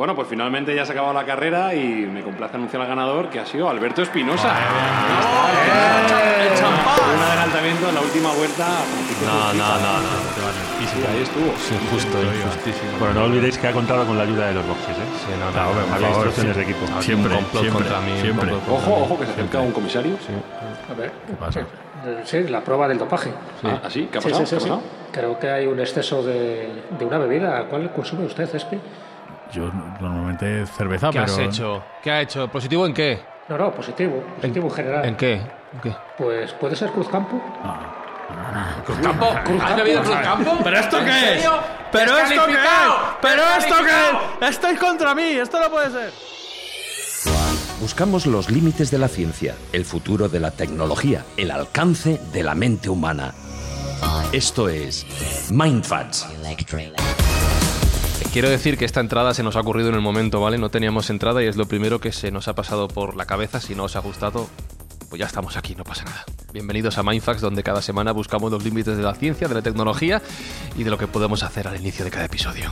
Bueno, pues finalmente ya se ha acabado la carrera y me complace anunciar al ganador que ha sido Alberto Espinosa. ¡El champán! Un adelantamiento en la última vuelta. No, no, no, no. Sí, ahí estuvo. Es injusto, injustísimo. Bueno, no olvidéis que ha contado con la ayuda de los boxes, ¿eh? Sí, no, no, había instrucciones sí. de equipo. Siempre, siempre, contra mí. un siempre. Ojo, ojo, que se acerca un comisario. A ver, ¿Qué pasa? eh, sí, la prueba del dopaje. Ah, ¿así? ¿Qué ha Sí, pasado? sí, sí, ¿Qué ha sí. Creo que hay un exceso de, de una bebida. ¿Cuál consume usted, Espi? Yo normalmente cerveza, ¿Qué pero. has hecho? ¿Qué ha hecho? ¿Positivo en qué? No, no, positivo. Positivo en general. ¿En qué? ¿En qué? Pues puede ser Cruzcampo. ¿Campo? ¿Has bebido Cruz Campo? ¿Pero esto qué es? ¿Pero esto qué es? ¿Pero esto qué es? Estáis contra mí, esto no puede ser. Buscamos los límites de la ciencia, el futuro de la tecnología, el alcance de la mente humana. Esto es Mindfats. Quiero decir que esta entrada se nos ha ocurrido en el momento, ¿vale? No teníamos entrada y es lo primero que se nos ha pasado por la cabeza. Si no os ha gustado, pues ya estamos aquí, no pasa nada. Bienvenidos a Mindfax, donde cada semana buscamos los límites de la ciencia, de la tecnología y de lo que podemos hacer al inicio de cada episodio.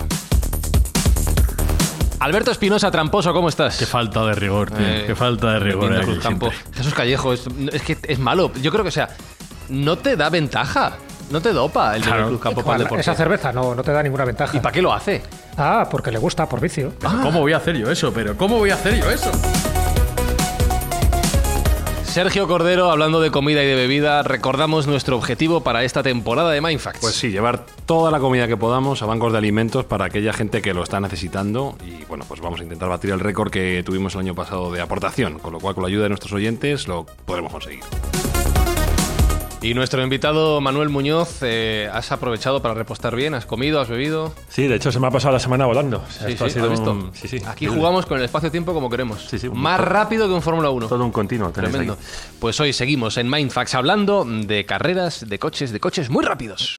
Alberto Espinosa, tramposo, ¿cómo estás? Qué falta de rigor, tío. Eh, Qué falta de rigor. Bebiendo aquí Cruzcampo. siempre. Jesús Callejo, es, es que es malo. Yo creo que, o sea, no te da ventaja. No te dopa el Claro. beber Cruzcampo para el deporte. Esa cerveza no, no te da ninguna ventaja. ¿Y para qué lo hace? Ah, porque le gusta, por vicio. Pero ¿Cómo voy a hacer yo eso? ¿Pero cómo voy a hacer yo eso? Sergio Cordero, hablando de comida y de bebida, recordamos nuestro objetivo para esta temporada de Mindfacts. Pues sí, llevar toda la comida que podamos a bancos de alimentos para aquella gente que lo está necesitando y bueno, pues vamos a intentar batir el récord que tuvimos el año pasado de aportación, con lo cual con la ayuda de nuestros oyentes lo podremos conseguir. Y nuestro invitado Manuel Muñoz, eh, ¿has aprovechado para repostar bien? ¿Has comido? ¿Has bebido? Sí, de hecho se me ha pasado la semana volando. O sea, Sí, esto sí, ha sido ¿has visto? un- sí, Aquí jugamos con el espacio-tiempo como queremos. Sí, sí, un Más rápido que un Fórmula 1. Todo un continuo. Tremendo. Pues hoy seguimos en Mindfax hablando de carreras, de coches, de coches muy rápidos.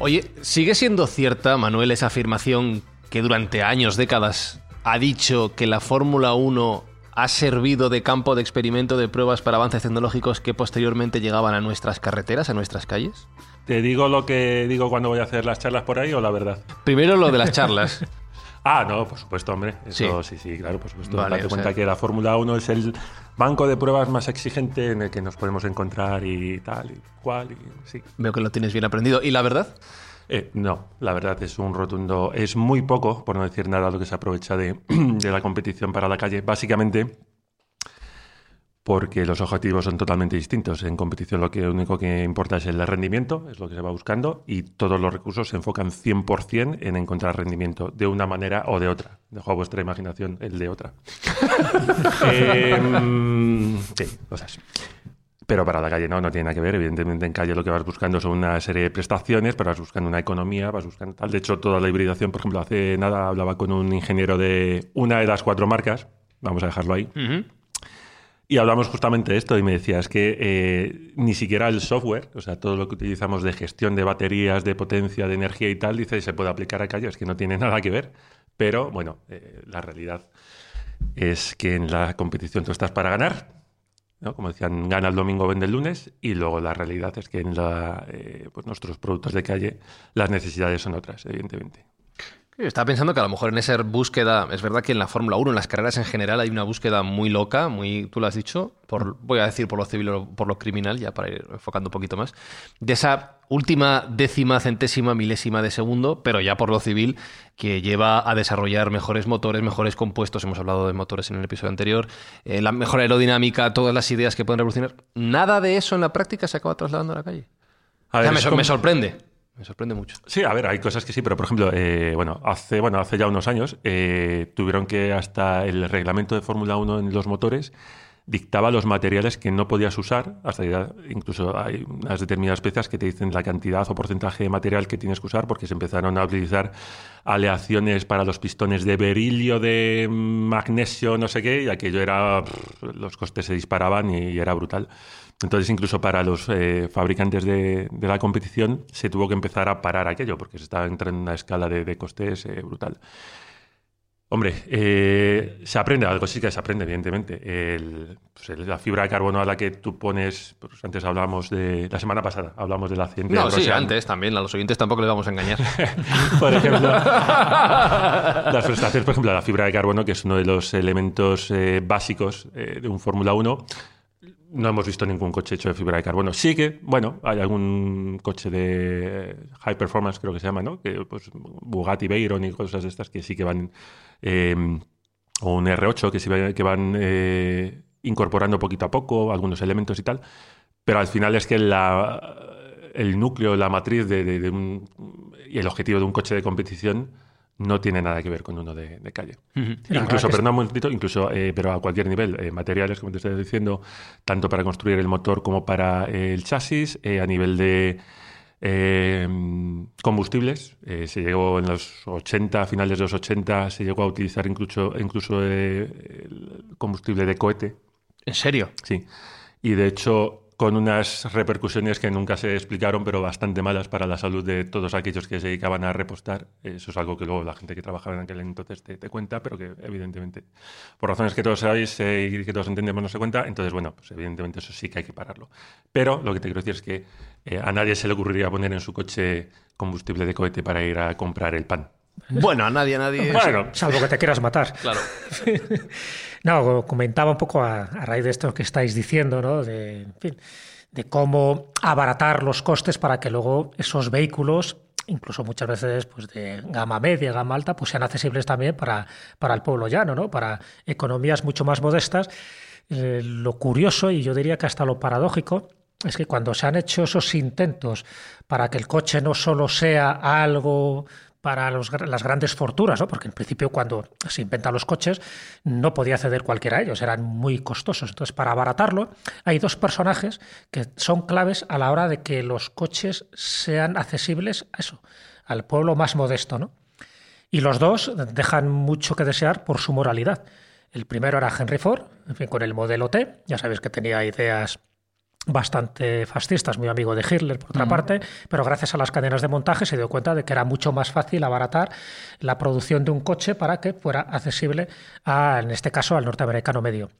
Oye, ¿sigue siendo cierta, Manuel, esa afirmación que durante años, décadas, ha dicho que la Fórmula 1 ha servido de campo de experimento de pruebas para avances tecnológicos que posteriormente llegaban a nuestras carreteras, a nuestras calles? ¿Te digo lo que digo cuando voy a hacer las charlas por ahí o la verdad? Primero lo de las charlas. Ah, no, por supuesto, hombre. Eso sí, sí, claro, por supuesto. Vale, Date cuenta sea- que la Fórmula 1 es el banco de pruebas más exigente en el que nos podemos encontrar y tal y cual. Y, sí. Veo que lo tienes bien aprendido. ¿Y la verdad? Eh, no, la verdad es un rotundo. Es muy poco, por no decir nada, lo que se aprovecha de, de la competición para la calle. Básicamente porque los objetivos son totalmente distintos. En competición lo que único que importa es el rendimiento, es lo que se va buscando, y todos los recursos se enfocan 100% en encontrar rendimiento de una manera o de otra. Dejo a vuestra imaginación el de otra. Em, sí, cosas. Pero para la calle no, no tiene nada que ver. Evidentemente en calle lo que vas buscando son una serie de prestaciones, pero vas buscando una economía, vas buscando tal. De hecho, toda la hibridación, por ejemplo, hace nada hablaba con un ingeniero de una de las cuatro marcas, vamos a dejarlo ahí, y hablamos justamente de esto y me decía, es que eh, ni siquiera el software, o sea, todo lo que utilizamos de gestión de baterías, de potencia, de energía y tal, dice, se puede aplicar a calle, es que no tiene nada que ver. Pero bueno, eh, la realidad es que en la competición tú estás para ganar ¿no? Como decían, gana el domingo, vende el lunes, y luego la realidad es que en la, eh, pues nuestros productos de calle las necesidades son otras, evidentemente. Estaba pensando que a lo mejor en esa búsqueda, es verdad que en la Fórmula 1, en las carreras en general, hay una búsqueda muy loca, muy, tú lo has dicho, por, voy a decir por lo civil o por lo criminal, ya para ir enfocando un poquito más, de esa última décima, centésima, milésima de segundo, pero ya por lo civil, que lleva a desarrollar mejores motores, mejores compuestos, hemos hablado de motores en el episodio anterior, eh, la mejor aerodinámica, todas las ideas que pueden revolucionar. Nada de eso en la práctica se acaba trasladando a la calle. A ver, O sea, como- me sorprende. Me sorprende mucho. Sí, a ver, hay cosas que sí, pero por ejemplo, eh, bueno, hace, bueno, hace ya unos años eh, tuvieron que hasta el reglamento de Fórmula 1 en los motores dictaba los materiales que no podías usar, hasta ya incluso hay unas determinadas piezas que te dicen la cantidad o porcentaje de material que tienes que usar porque se empezaron a utilizar aleaciones para los pistones de berilio, de magnesio, no sé qué, y aquello era, pff, los costes se disparaban y, y era brutal. Entonces, incluso para los eh, fabricantes de, de la competición se tuvo que empezar a parar aquello porque se estaba entrando en una escala de, de costes eh, brutal. Hombre, eh, se aprende algo, sí que se aprende, evidentemente. El- pues la fibra de carbono a la que tú pones, pues antes hablábamos de, la semana pasada, hablamos del accidente No, de sí, antes también. A los oyentes tampoco les vamos a engañar. por ejemplo, las prestaciones, por ejemplo, la fibra de carbono, que es uno de los elementos eh, básicos eh, de un Fórmula 1, no hemos visto ningún coche hecho de fibra de carbono. Sí que, bueno, hay algún coche de high performance, creo que se llama, ¿no? Que, pues, Bugatti Veyron y cosas de estas que sí que van, eh, o un R8 que, sí que van eh, incorporando poquito a poco algunos elementos y tal, pero al final es que la, el núcleo, la matriz de- de un, y el objetivo de un coche de competición no tiene nada que ver con uno de, de calle. Incluso, pero no hemos dicho, incluso, eh, pero a cualquier nivel, eh, materiales, como te estoy diciendo, tanto para construir el motor como para eh, el chasis, a nivel de combustibles, se llegó en los 80, a finales de los 80, se llegó a utilizar incluso, incluso el combustible de cohete, ¿En serio? Sí. Y de hecho, con unas repercusiones que nunca se explicaron, pero bastante malas para la salud de todos aquellos que se dedicaban a repostar. Eso es algo que luego la gente que trabajaba en aquel entonces te, te cuenta, pero que evidentemente, por razones que todos sabéis eh, y que todos entendemos, no se cuenta. Entonces, bueno, pues evidentemente eso sí que hay que pararlo. Pero lo que te quiero decir es que eh, a nadie se le ocurriría poner en su coche combustible de cohete para ir a comprar el pan. Bueno, a nadie, a nadie. Bueno, Salvo que te quieras matar. Claro. No, comentaba un poco a, raíz de esto que estáis diciendo, ¿no? De, en fin, de cómo abaratar los costes para que luego esos vehículos, incluso muchas veces pues de gama media, gama alta, pues sean accesibles también para, para el pueblo llano, ¿no? Para economías mucho más modestas. Eh, lo curioso, y yo diría que hasta lo paradójico, es que cuando se han hecho esos intentos para que el coche no solo sea algo para las grandes fortunas, ¿no? porque en principio cuando se inventan los coches no podía acceder cualquiera a ellos, eran muy costosos. Entonces, para abaratarlo, hay dos personajes que son claves a la hora de que los coches sean accesibles a eso, al pueblo más modesto. ¿no? Y los dos dejan mucho que desear por su moralidad. El primero era Henry Ford, en fin, con el modelo T, ya sabéis que tenía ideas bastante fascistas, muy amigo de Hitler por otra parte, pero gracias a las cadenas de montaje se dio cuenta de que era mucho más fácil abaratar la producción de un coche para que fuera accesible a, en este caso, al norteamericano medio.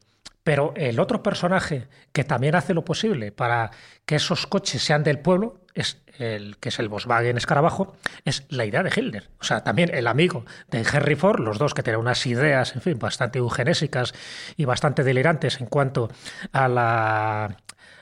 Pero el otro personaje que también hace lo posible para que esos coches sean del pueblo, es el que es el Volkswagen Escarabajo, es la idea de Hitler. O sea, también el amigo de Henry Ford, los dos que tenían unas ideas, en fin, bastante eugenésicas y bastante delirantes en cuanto a la,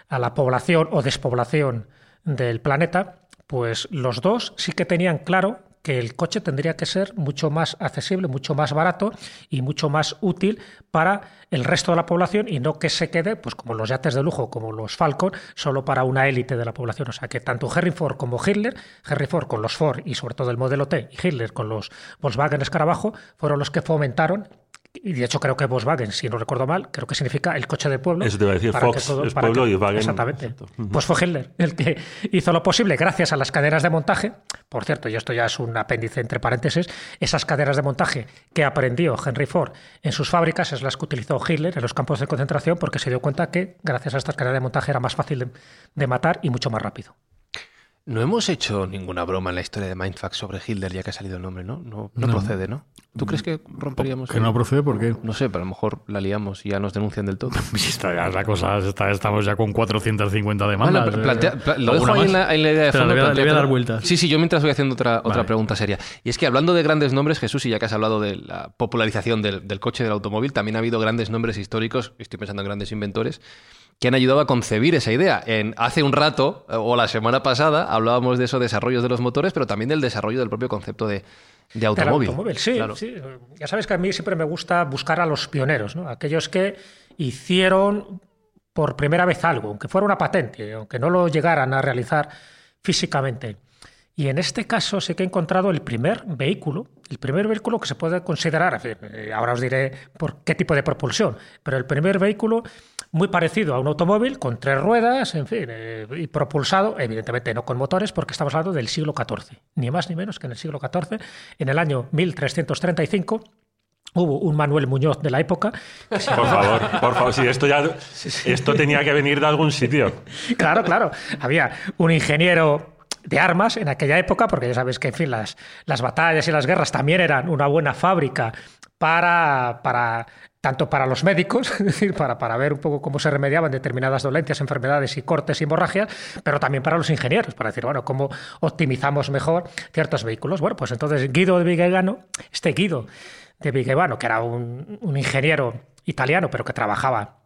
a la población o despoblación del planeta, pues los dos sí que tenían claro que el coche tendría que ser mucho más accesible, mucho más barato y mucho más útil para el resto de la población y no que se quede, pues como los yates de lujo, como los Falcon, solo para una élite de la población. O sea que tanto Henry Ford como Hitler, Henry Ford con los Ford y sobre todo el modelo T y Hitler con los Volkswagen Escarabajo, fueron los que fomentaron y de hecho creo que Volkswagen, si no recuerdo mal, creo que significa el coche de pueblo. Eso te iba a decir, para que Fox todo- es para pueblo que- y Wagen- Exactamente. Pues fue Hitler el que hizo lo posible gracias a las cadenas de montaje. Por cierto, y esto ya es un apéndice entre paréntesis, esas cadenas de montaje que aprendió Henry Ford en sus fábricas es las que utilizó Hitler en los campos de concentración porque se dio cuenta que gracias a estas cadenas de montaje era más fácil de, de matar y mucho más rápido. No hemos hecho ninguna broma en la historia de Mindfuck sobre Hitler, ya que ha salido el nombre, ¿no? No, no procede, ¿no? ¿Tú crees que romperíamos? Que no procede, ¿por qué? No sé, pero a lo mejor la liamos y ya nos denuncian del todo. Está ya la cosa, está- estamos ya con 450 demandas. Bueno, plantea- eh, pla- lo dejo ¿alguna ahí en la, en la idea de fondo. le voy a- le voy a plantea- dar vueltas. Sí, sí, yo mientras voy haciendo otra, pregunta seria. Y es que hablando de grandes nombres, Jesús, y ya que has hablado de la popularización del, del coche, del automóvil, también ha habido grandes nombres históricos, estoy pensando en grandes inventores, que han ayudado a concebir esa idea. En, hace un rato, eh, o la semana pasada, hablábamos de esos desarrollos de los motores, pero también del desarrollo del propio concepto de, de automóvil. automóvil, sí, Claro. sí. Ya sabes que a mí siempre me gusta buscar a los pioneros, ¿no? Aquellos que hicieron por primera vez algo, aunque fuera una patente, aunque no lo llegaran a realizar físicamente. Y en este caso sí que he encontrado el primer vehículo, el primer vehículo que se puede considerar, eh, ahora os diré por qué tipo de propulsión, pero el primer vehículo muy parecido a un automóvil con tres ruedas, en fin, eh, y propulsado, evidentemente no con motores, porque estamos hablando del siglo XIV, ni más ni menos que en el siglo XIV, en el año 1335. Hubo un Manuel Muñoz de la época. Por favor, por favor. Si esto ya. Esto tenía que venir de algún sitio. Claro, claro. Había un ingeniero de armas en aquella época, porque ya sabes que en fin, las, las batallas y las guerras también eran una buena fábrica para, para tanto para los médicos, es decir, para, para ver un poco cómo se remediaban determinadas dolencias, enfermedades y cortes y hemorragias, pero también para los ingenieros, para decir, bueno, cómo optimizamos mejor ciertos vehículos. Bueno, pues entonces Guido de Vigevano, este Guido de Vigevano, que era un, un ingeniero italiano, pero que trabajaba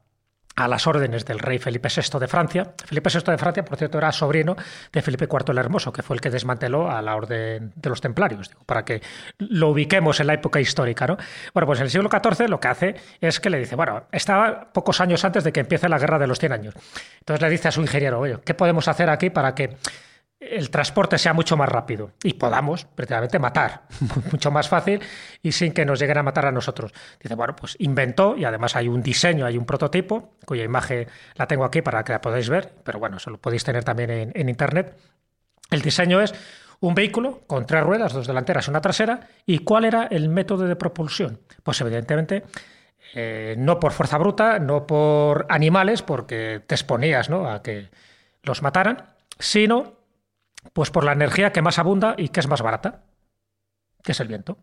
a las órdenes del rey Felipe VI de Francia. Felipe VI de Francia, por cierto, era sobrino de Felipe IV el Hermoso, que fue el que desmanteló a la orden de los templarios, digo, para que lo ubiquemos en la época histórica. ¿no? Bueno, pues en el siglo XIV lo que hace es que le dice, bueno, estaba pocos años antes de que empiece la guerra de los 100 años. Entonces le dice a su ingeniero, oye, ¿qué podemos hacer aquí para que el transporte sea mucho más rápido y podamos precisamente matar mucho más fácil y sin que nos lleguen a matar a nosotros. Dice, bueno, pues inventó y además hay un diseño, hay un prototipo cuya imagen la tengo aquí para que la podáis ver, pero bueno, eso lo podéis tener también en, en internet. El diseño es un vehículo con tres ruedas, dos delanteras y una trasera. ¿Y cuál era el método de propulsión? Pues evidentemente eh, no por fuerza bruta, no por animales, porque te exponías ¿no? a que los mataran, sino pues por la energía que más abunda y que es más barata, que es el viento.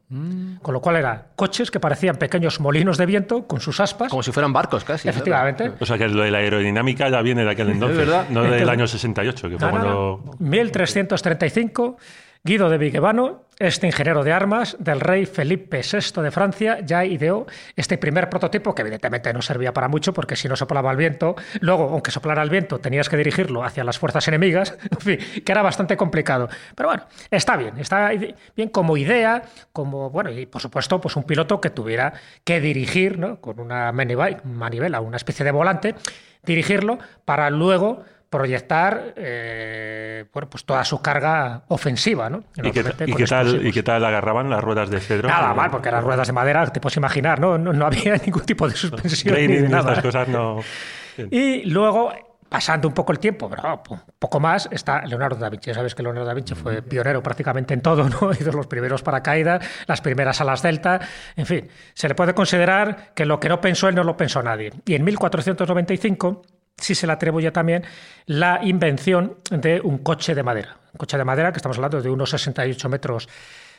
Con lo cual eran coches que parecían pequeños molinos de viento con sus aspas. Como si fueran barcos casi. Efectivamente. O sea que lo de la aerodinámica ya viene de aquel entonces. verdad. No del Entonces- año 68, que fue No, no, cuando. no. 1335, Guido de Vigevano, este ingeniero de armas del rey Felipe VI de Francia, ya ideó este primer prototipo, que evidentemente no servía para mucho, porque si no soplaba el viento, luego, aunque soplara el viento, tenías que dirigirlo hacia las fuerzas enemigas, en fin, que era bastante complicado. Pero bueno, está bien, está bien como idea, como, bueno, y por supuesto, pues un piloto que tuviera que dirigir, ¿no? Con una manivela, una especie de volante, dirigirlo para luego proyectar eh, bueno, pues toda su carga ofensiva, ¿no? ¿Y qué, y qué tal, ¿Y explosivos. qué tal agarraban las ruedas de cedro? Nada mal, porque eran ruedas de madera, te puedes imaginar, ¿no? No, no había ningún tipo de suspensión ni Training de y nada. estas cosas no. Y luego, pasando un poco el tiempo, pero un poco más, está Leonardo da Vinci. Ya sabes que Leonardo da Vinci fue pionero prácticamente en todo, ¿no? Hizo los primeros paracaídas, las primeras alas delta, en fin. Se le puede considerar que lo que no pensó él no lo pensó nadie. Y en 1495 sí se le atribuye también la invención de un coche de madera. Un coche de madera que estamos hablando de unos 68 metros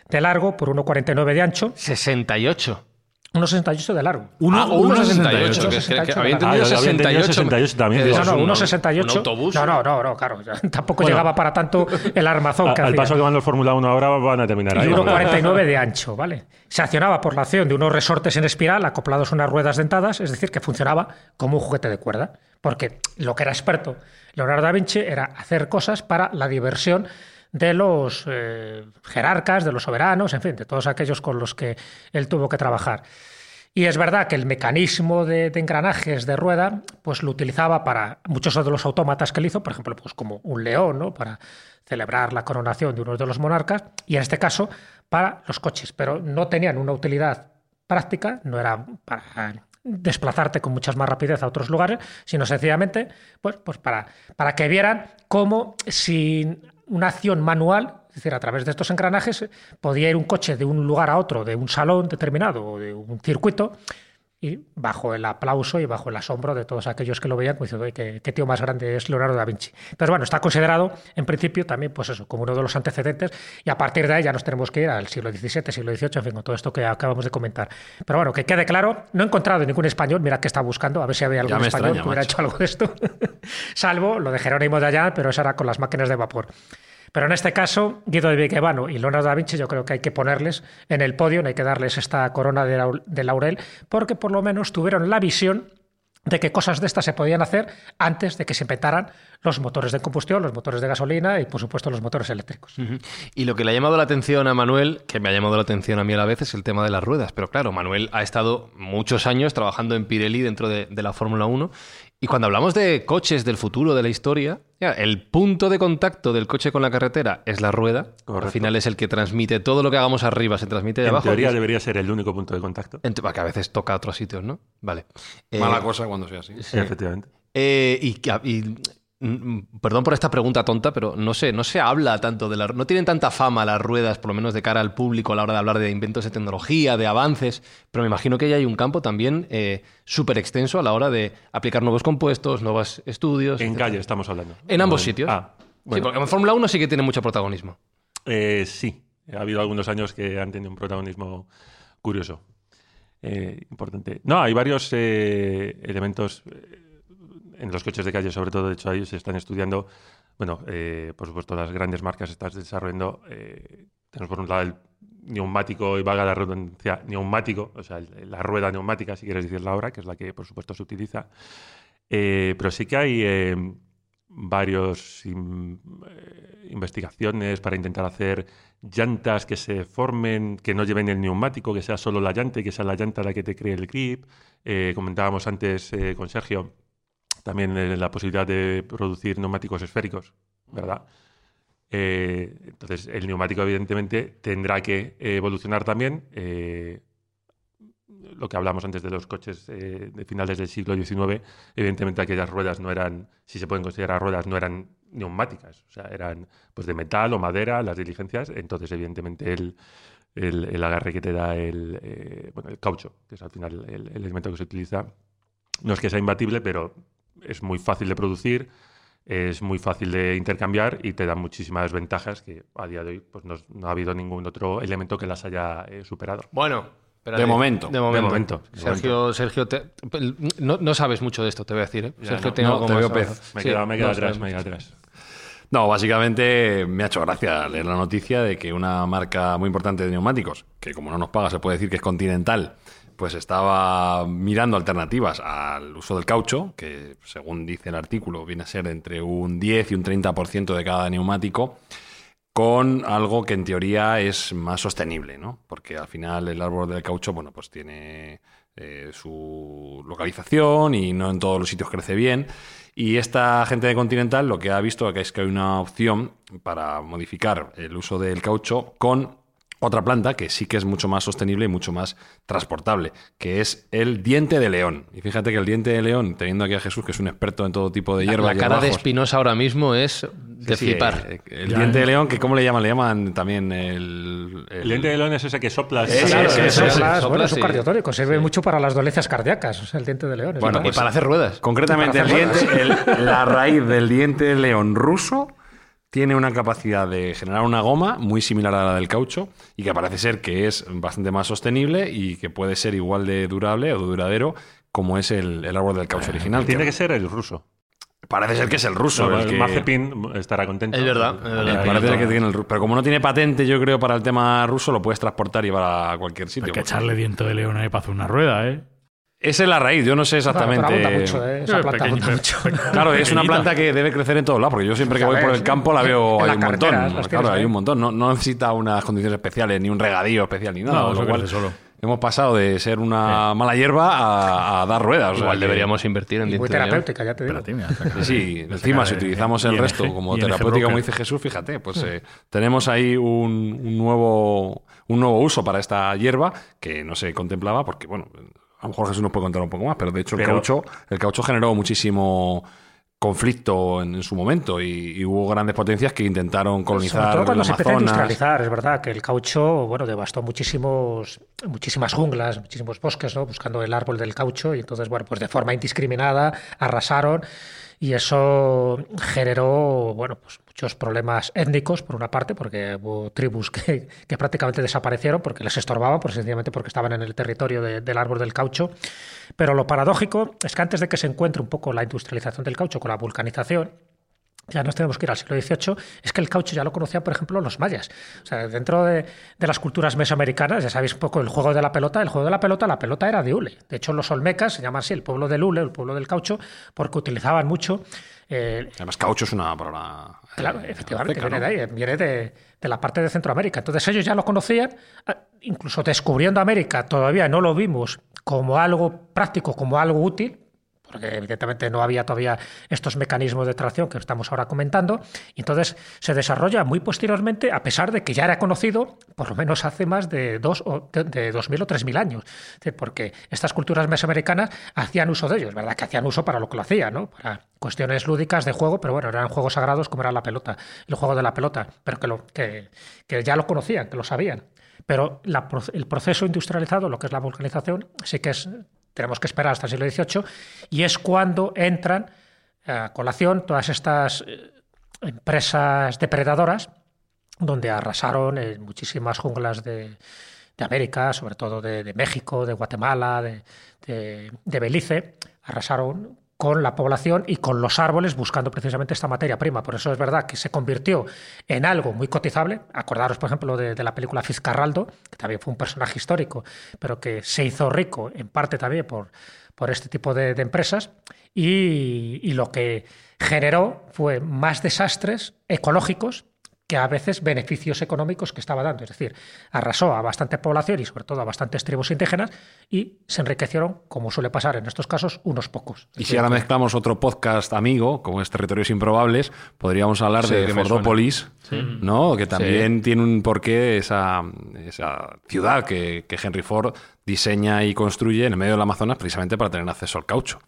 de largo por 1,49 de ancho, 68. unos 68 de largo. Uno, Ah, uno 1,68. 68. Que, que- que 1,68 había de entendido Ah, yo había entendido 68. 68 también, No, no, un- 1,68. Un autobús. No, no, no, no, claro. ya Tampoco Bueno. llegaba para tanto el armazón que Al hacía. paso que van los Fórmula 1 ahora van a terminar y ahí. 1,49 de ancho, ¿vale? Se accionaba por la acción de unos resortes en espiral acoplados a unas ruedas dentadas, es decir, que funcionaba como un juguete de cuerda. Porque lo que era experto Leonardo da Vinci era hacer cosas para la diversión de los eh, jerarcas, de los soberanos, en fin, de todos aquellos con los que él tuvo que trabajar. Y es verdad que el mecanismo de, engranajes de rueda, pues lo utilizaba para muchos de los autómatas que él hizo, por ejemplo, pues como un león, ¿no? Para celebrar la coronación de uno de los monarcas, y en este caso para los coches, pero no tenían una utilidad práctica, no era para desplazarte con muchas más rapidez a otros lugares, sino sencillamente pues, pues para, para que vieran cómo sin una acción manual, es decir, a través de estos engranajes, podía ir un coche de un lugar a otro, de un salón determinado o de un circuito, y bajo el aplauso y bajo el asombro de todos aquellos que lo veían, pues diciendo, ¿qué, qué tío más grande es Leonardo da Vinci. Entonces, bueno, está considerado en principio también, pues eso, como uno de los antecedentes, y a partir de ahí ya nos tenemos que ir al siglo XVII, siglo XVIII, en fin, con todo esto que acabamos de comentar. Pero bueno, que quede claro, no he encontrado ningún español, mira que está buscando, a ver si había algún español extraña, que hubiera macho. hecho algo de esto, salvo lo de Jerónimo de allá, pero eso era con las máquinas de vapor. Pero en este caso, Guido de Vigevano y Leonardo da Vinci, yo creo que hay que ponerles en el podio, hay que darles esta corona de, laur- de laurel, porque por lo menos tuvieron la visión de que cosas de estas se podían hacer antes de que se inventaran los motores de combustión, los motores de gasolina y, por supuesto, los motores eléctricos. Y lo que le ha llamado la atención a Manuel, que me ha llamado la atención a mí a la vez, es el tema de las ruedas. Pero claro, Manuel ha estado muchos años trabajando en Pirelli dentro de, de la Fórmula 1. Y cuando hablamos de coches del futuro, de la historia, el punto de contacto del coche con la carretera es la rueda. Correcto. Al final es el que transmite todo lo que hagamos arriba, se transmite de En abajo. teoría Y- debería ser el único punto de contacto. en- que a veces toca a otros sitios, ¿no? Vale. Eh, Mala cosa cuando sea así. Efectivamente. Eh, y, que- y, perdón por esta pregunta tonta, pero no sé, no se habla tanto de la, no tienen tanta fama las ruedas, por lo menos de cara al público a la hora de hablar de inventos de tecnología, de avances, pero me imagino que ya hay un campo también eh, súper extenso a la hora de aplicar nuevos compuestos, nuevos estudios. En calle estamos hablando. En ambos Bueno, sitios. Ah, Sí, porque en Fórmula 1 sí que tiene mucho protagonismo. Eh, sí, ha habido algunos años que han tenido un protagonismo curioso, eh, importante. No, hay varios eh, elementos en los coches de calle, sobre todo, de hecho, ahí se están estudiando. Bueno, eh, por supuesto, las grandes marcas están desarrollando. eh, tenemos por un lado el neumático y vaga la redundancia neumático, o sea, el- la rueda neumática, si quieres decirla ahora, que es la que, por supuesto, se utiliza. Eh, pero sí que hay varios in- investigaciones para intentar hacer llantas que se formen, que no lleven el neumático, que sea solo la llanta que sea la llanta la que te cree el grip. Comentábamos antes con Sergio también eh, la posibilidad de producir neumáticos esféricos, ¿verdad? Eh, entonces, el neumático, evidentemente, tendrá que eh, evolucionar también. lo que hablamos antes de los coches de finales del siglo XIX, evidentemente aquellas ruedas no eran, si se pueden considerar ruedas, no eran neumáticas, o sea, eran pues de metal o madera, las diligencias, entonces evidentemente el, el, agarre que te da el, bueno, el caucho, que es al final el elemento que se utiliza, no es que sea imbatible, pero es muy fácil de producir, es muy fácil de intercambiar y te da muchísimas ventajas que a día de hoy pues, no, no ha habido ningún otro elemento que las haya eh, superado. Bueno, espérate. De momento. De momento. De momento, de Sergio, Sergio te- no, no sabes mucho de esto, te voy a decir. ¿eh? Ya, Sergio no, tiene no, algo te veo pez. Me Sí, queda, me queda no, atrás, me queda atrás. No, básicamente me ha hecho gracia leer la noticia de que una marca muy importante de neumáticos, que como no nos paga se puede decir que es continental, pues estaba mirando alternativas al uso del caucho, que según dice el artículo viene a ser entre un 10 y un 30% de cada neumático, con algo que en teoría es más sostenible, ¿no? Porque al final el árbol del caucho, bueno, pues tiene eh, su localización y no en todos los sitios crece bien. Y esta gente de Continental lo que ha visto es que hay una opción para modificar el uso del caucho con otra planta que sí que es mucho más sostenible y mucho más transportable, que es el diente de león. Y fíjate que el diente de león, teniendo aquí a Jesús, que es un experto en todo tipo de hierbas la cara de Espinosa ahora mismo es de Sí, flipar. eh, el diente de león, que ¿cómo le llaman? Le llaman también el... El diente de león es ese que Claro, ese, es sopla, bueno, es un sí. cardiotónico, sirve mucho para las dolencias cardíacas, o sea, el diente de león. es Bueno, verdad. y para hacer ruedas. Concretamente, el diente, el- la raíz del diente de león ruso tiene una capacidad de generar una goma muy similar a la del caucho y que parece ser que es bastante más sostenible y que puede ser igual de durable o duradero como es el, el árbol del caucho original. Tiene que que ser el ruso. Parece ser que es el ruso. No, el el que- Mazepin estará contento. Es verdad, es verdad. Eh, parece que tiene el ru- pero como no tiene patente, yo creo, para el tema ruso, lo puedes transportar y llevar a cualquier sitio. Hay que echarle diente de león ahí para hacer una rueda, ¿eh? Esa es la raíz, yo no sé Bueno, pero exactamente. abunda mucho, ¿eh? Esa Eh, planta abunda mucho. Claro, es una planta que debe crecer en todos lados, porque yo siempre que Ya voy por el campo la veo, hay un montón. Claro, tienes hay un montón. No, no necesita unas condiciones especiales, ni un regadío especial, ni nada. No, lo cual solo. hemos pasado de ser una mala hierba a, a dar ruedas. o sea Igual que- deberíamos invertir en Y muy terapéutica, ya te digo. Sí, encima si utilizamos el resto como ING terapéutico, como dice Jesús, fíjate, pues eh, tenemos ahí un, un nuevo, un nuevo uso para esta hierba que no se contemplaba porque, bueno, a lo mejor Jesús nos puede contar un poco más, pero de hecho el, Pero- caucho, el caucho generó muchísimo conflicto en, en su momento y, y hubo grandes potencias que intentaron colonizar Sobre todo cuando se empieza a industrializar, es verdad que el caucho, bueno, devastó muchísimos, muchísimas junglas, muchísimos bosques, ¿no? Buscando el árbol del caucho y entonces, bueno, pues de forma indiscriminada arrasaron y eso generó, bueno, pues muchos problemas étnicos, por una parte, porque hubo tribus que, prácticamente desaparecieron porque les estorbaban, por sencillamente porque estaban en el territorio de- del árbol del caucho. Pero lo paradójico es que antes de que se encuentre un poco la industrialización del caucho con la vulcanización, ya nos tenemos que ir al siglo XVIII, es que el caucho ya lo conocían, por ejemplo, los mayas. O sea, dentro de, de las culturas mesoamericanas, ya sabéis un poco el juego de la pelota, el juego de la pelota, la pelota era de hule. De hecho, los olmecas se llaman así el pueblo del hule, el pueblo del caucho, porque utilizaban mucho... eh, Además, caucho es una palabra. eh, Claro, efectivamente, azteca, viene ¿no? de ahí, viene de, de la parte de Centroamérica. Entonces ellos ya lo conocían, ah, incluso descubriendo América, todavía no lo vimos como algo práctico, como algo útil, porque evidentemente no había todavía estos mecanismos de tracción que estamos ahora comentando, y entonces se desarrolla muy posteriormente, a pesar de que ya era conocido, por lo menos hace más de dos o de, de 2.000 o 3.000 años, porque estas culturas mesoamericanas hacían uso de ellos, ¿verdad? Que hacían uso para lo que lo hacían, ¿no? Para cuestiones lúdicas de juego, pero bueno, eran juegos sagrados como era la pelota, el juego de la pelota, pero que, lo, que, que ya lo conocían, que lo sabían. Pero el proceso industrializado, lo que es la vulcanización, sí que es, tenemos que esperar hasta el siglo XVIII, y es cuando entran a colación todas estas eh, empresas depredadoras, donde arrasaron en muchísimas junglas de, de América, sobre todo de, México, de Guatemala, de Belice, arrasaron con la población y con los árboles buscando precisamente esta materia prima. Por eso es verdad que se convirtió en algo muy cotizable. Acordaros, por ejemplo, de, la película Fitzcarraldo, que también fue un personaje histórico, pero que se hizo rico en parte también por, por este tipo de, empresas. Y lo que generó fue más desastres ecológicos que a veces beneficios económicos que estaba dando. Es decir, arrasó a bastante población y sobre todo a bastantes tribus indígenas y se enriquecieron, como suele pasar en estos casos, unos pocos. Y si ahora mezclamos otro podcast amigo, como es Territorios Improbables, podríamos hablar Sí, de Fordópolis, ¿no? Que también Sí. tiene un porqué esa, esa ciudad que, que Henry Ford diseña y construye en el medio del Amazonas precisamente para tener acceso al caucho.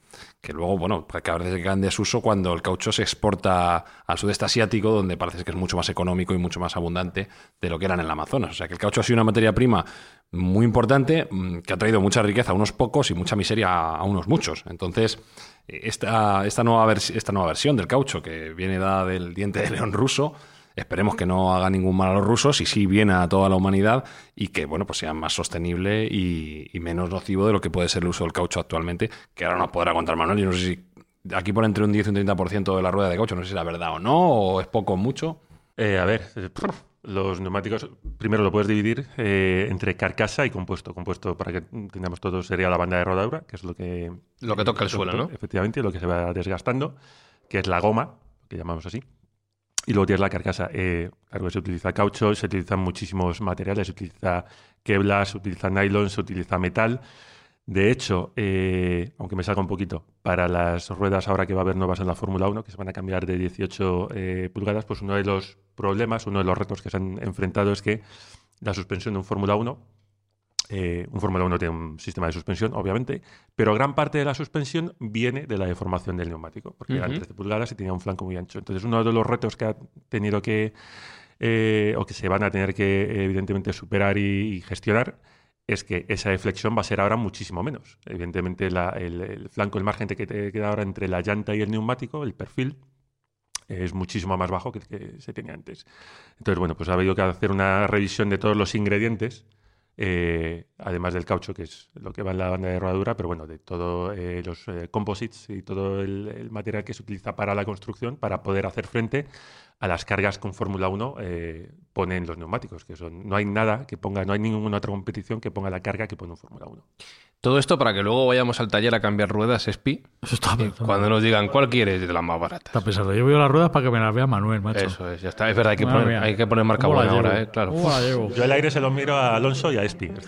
Que luego, bueno, que a veces queda en desuso cuando el caucho se exporta al sudeste asiático, donde parece que es mucho más económico y mucho más abundante de lo que era en el Amazonas. O sea que el caucho ha sido una materia prima muy importante mm, que ha traído mucha riqueza a unos pocos y mucha miseria a unos muchos. Entonces, esta, esta, nueva esta nueva versión del caucho que viene dada del diente de león ruso, esperemos que no haga ningún mal a los rusos y sí viene a toda la humanidad y que bueno pues sea más sostenible y, y menos nocivo de lo que puede ser el uso del caucho actualmente, que ahora nos podrá contar Manuel. Yo no sé si aquí por entre un 10 y un 30% de la rueda de caucho, no sé si es verdad o no, o es poco o mucho. Eh, a ver, eh, los neumáticos, primero lo puedes dividir eh, entre carcasa y compuesto. Compuesto, para que entendamos todo, sería la banda de rodadura, que es lo que... Lo que toca el suelo, ¿no? Efectivamente, lo que se va desgastando, que es la goma, que llamamos así. Y luego tienes la carcasa. Eh, claro, se utiliza caucho, se utilizan muchísimos materiales, se utiliza Kevlar, se utiliza nylon, se utiliza metal. De hecho, eh, aunque me salga un poquito, para las ruedas ahora que va a haber nuevas en la Fórmula 1, que se van a cambiar de 18 eh, pulgadas, pues uno de los problemas, uno de los retos que se han enfrentado es que la suspensión de un Fórmula 1, eh, un Fórmula 1 tiene un sistema de suspensión, obviamente, pero gran parte de la suspensión viene de la deformación del neumático, porque eran Ujú. 13 pulgadas y tenía un flanco muy ancho. Entonces, uno de los retos que ha tenido que, eh, o que se van a tener que, evidentemente, superar y, y gestionar, es que esa deflexión va a ser ahora muchísimo menos. Evidentemente, la- el, el flanco, el margen que te queda ahora entre la llanta y el neumático, el perfil, es muchísimo más bajo que el que se tenía antes. Entonces, bueno, pues ha habido que hacer una revisión de todos los ingredientes, eh, además del caucho, que es lo que va en la banda de rodadura, pero bueno, de todos los eh, composites y todo el, el material que se utiliza para la construcción para poder hacer frente a las cargas con Fórmula 1 eh, ponen los neumáticos, que son no hay nada que ponga, no hay ninguna otra competición que ponga la carga que pone un Fórmula 1. Todo esto para que luego vayamos al taller a cambiar ruedas, Espi. Eso está Y pensado. cuando nos digan cuál quieres, de las más baratas. Está pensado. Yo voy a las ruedas para que me las vea Manuel, macho. Eso es, ya está. Es verdad, hay que Madre poner, mía. hay que poner marca ¿Cómo la buena ahora? ¿eh? Claro. Yo el aire se lo miro a Alonso y a Espi.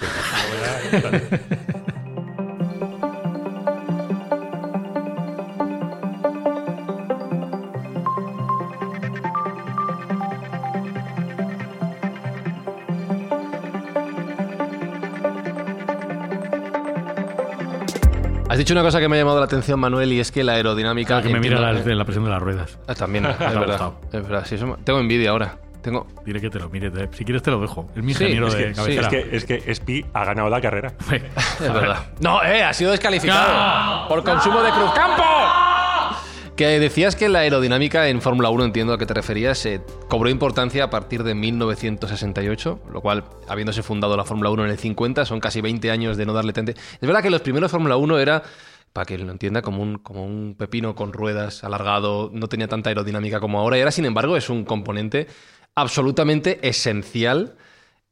Has dicho una cosa que me ha llamado la atención, Manuel, y es que la aerodinámica. que me mira la, la presión de las ruedas. Ah, también, es verdad. Es verdad, sí, eso me- tengo envidia ahora. Tengo. Diré que te lo mire. te- Si quieres te lo dejo. Es mi Sí, ingeniero es de que- sí, cabecera. Es que, es que Spi ha ganado la carrera. Es verdad. No, eh, ha sido descalificado por consumo de Cruzcampo. Que decías que la aerodinámica en Fórmula 1, entiendo a qué te referías, eh, cobró importancia a partir de 1968, lo cual, habiéndose fundado la Fórmula 1 en el 50, son casi 20 años de no darle tente. Es verdad que los primeros Fórmula 1 era, para que lo entienda, como un, como un pepino con ruedas alargado, no tenía tanta aerodinámica como ahora, y ahora, sin embargo, es un componente absolutamente esencial.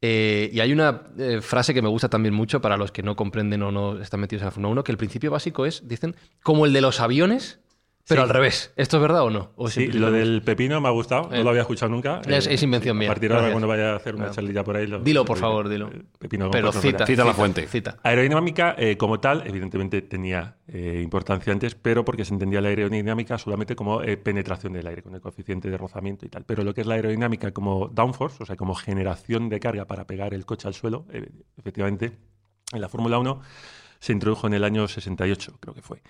Eh, y hay una eh, frase que me gusta también mucho para los que no comprenden o no están metidos en la Fórmula 1, que el principio básico es, dicen, como el de los aviones, pero Sí. al revés. ¿Esto es verdad o no? ¿O Sí, lo del pepino me ha gustado, no Eh. lo había escuchado nunca. Es- es invención mía. A partir de ahora, cuando vaya a hacer una charlilla por ahí. lo- Dilo, por lo- favor, dilo. Pepino Pero cita. Cita la fuente. Cita. Aerodinámica, eh, como tal, evidentemente tenía eh, importancia antes, pero porque se entendía la aerodinámica solamente como eh, penetración del aire, con el coeficiente de rozamiento y tal. Pero lo que es la aerodinámica como downforce, o sea, como generación de carga para pegar el coche al suelo, eh, efectivamente, en la Fórmula 1 se introdujo en el año 68, creo que fue.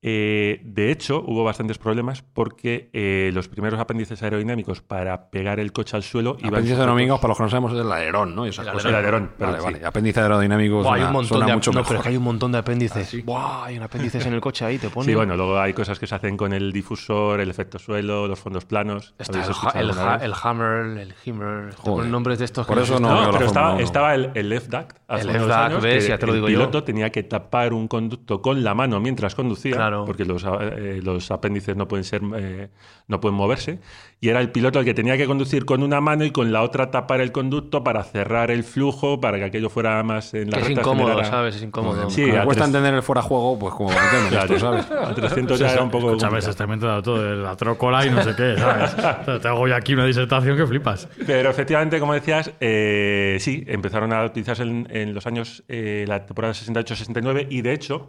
Eh, de hecho, hubo bastantes problemas porque eh, los primeros apéndices aerodinámicos para pegar el coche al suelo iban Apéndice sujetos- aerodinámicos, para los que no sabemos, es el alerón, ¿no? Y esas El cosas. El alerón, Vale, pero vale. sí. Apéndice aerodinámico Buah, hay suena, un montón suena de mucho no, mejor. pero es que hay un montón de apéndices. Buah, hay un apéndice en el coche ahí, te pone. Sí, bueno, luego hay cosas que se hacen con el difusor, el efecto suelo, los fondos planos. Está ¿Habéis el, ha- el, ha- el Hammer, el con nombres de estos. que Por nos eso no la pero estaba, 1. estaba el, el left duct hace El unos left duct, años, ves, que ya te lo el digo yo. piloto tenía que tapar un conducto con la mano mientras conducía, Claro. porque los, eh, los apéndices no pueden ser, eh, no pueden moverse, y era el piloto el que tenía que conducir con una mano y con la otra tapar el conducto para cerrar el flujo, para que aquello fuera más en la Que es recta incómodo, generara- ¿sabes? Es incómodo. Sí, Como cuesta tres- entender el fuera juego, pues como Claro, esto, ¿sabes? A 300 ya era un poco... Escúchame, se está inventando todo, la trócola y no sé qué, ¿sabes? Te hago yo aquí una disertación que flipas. Pero efectivamente, como decías, eh, sí, empezaron a utilizarse en, en los años, eh, la temporada 68-69 y de hecho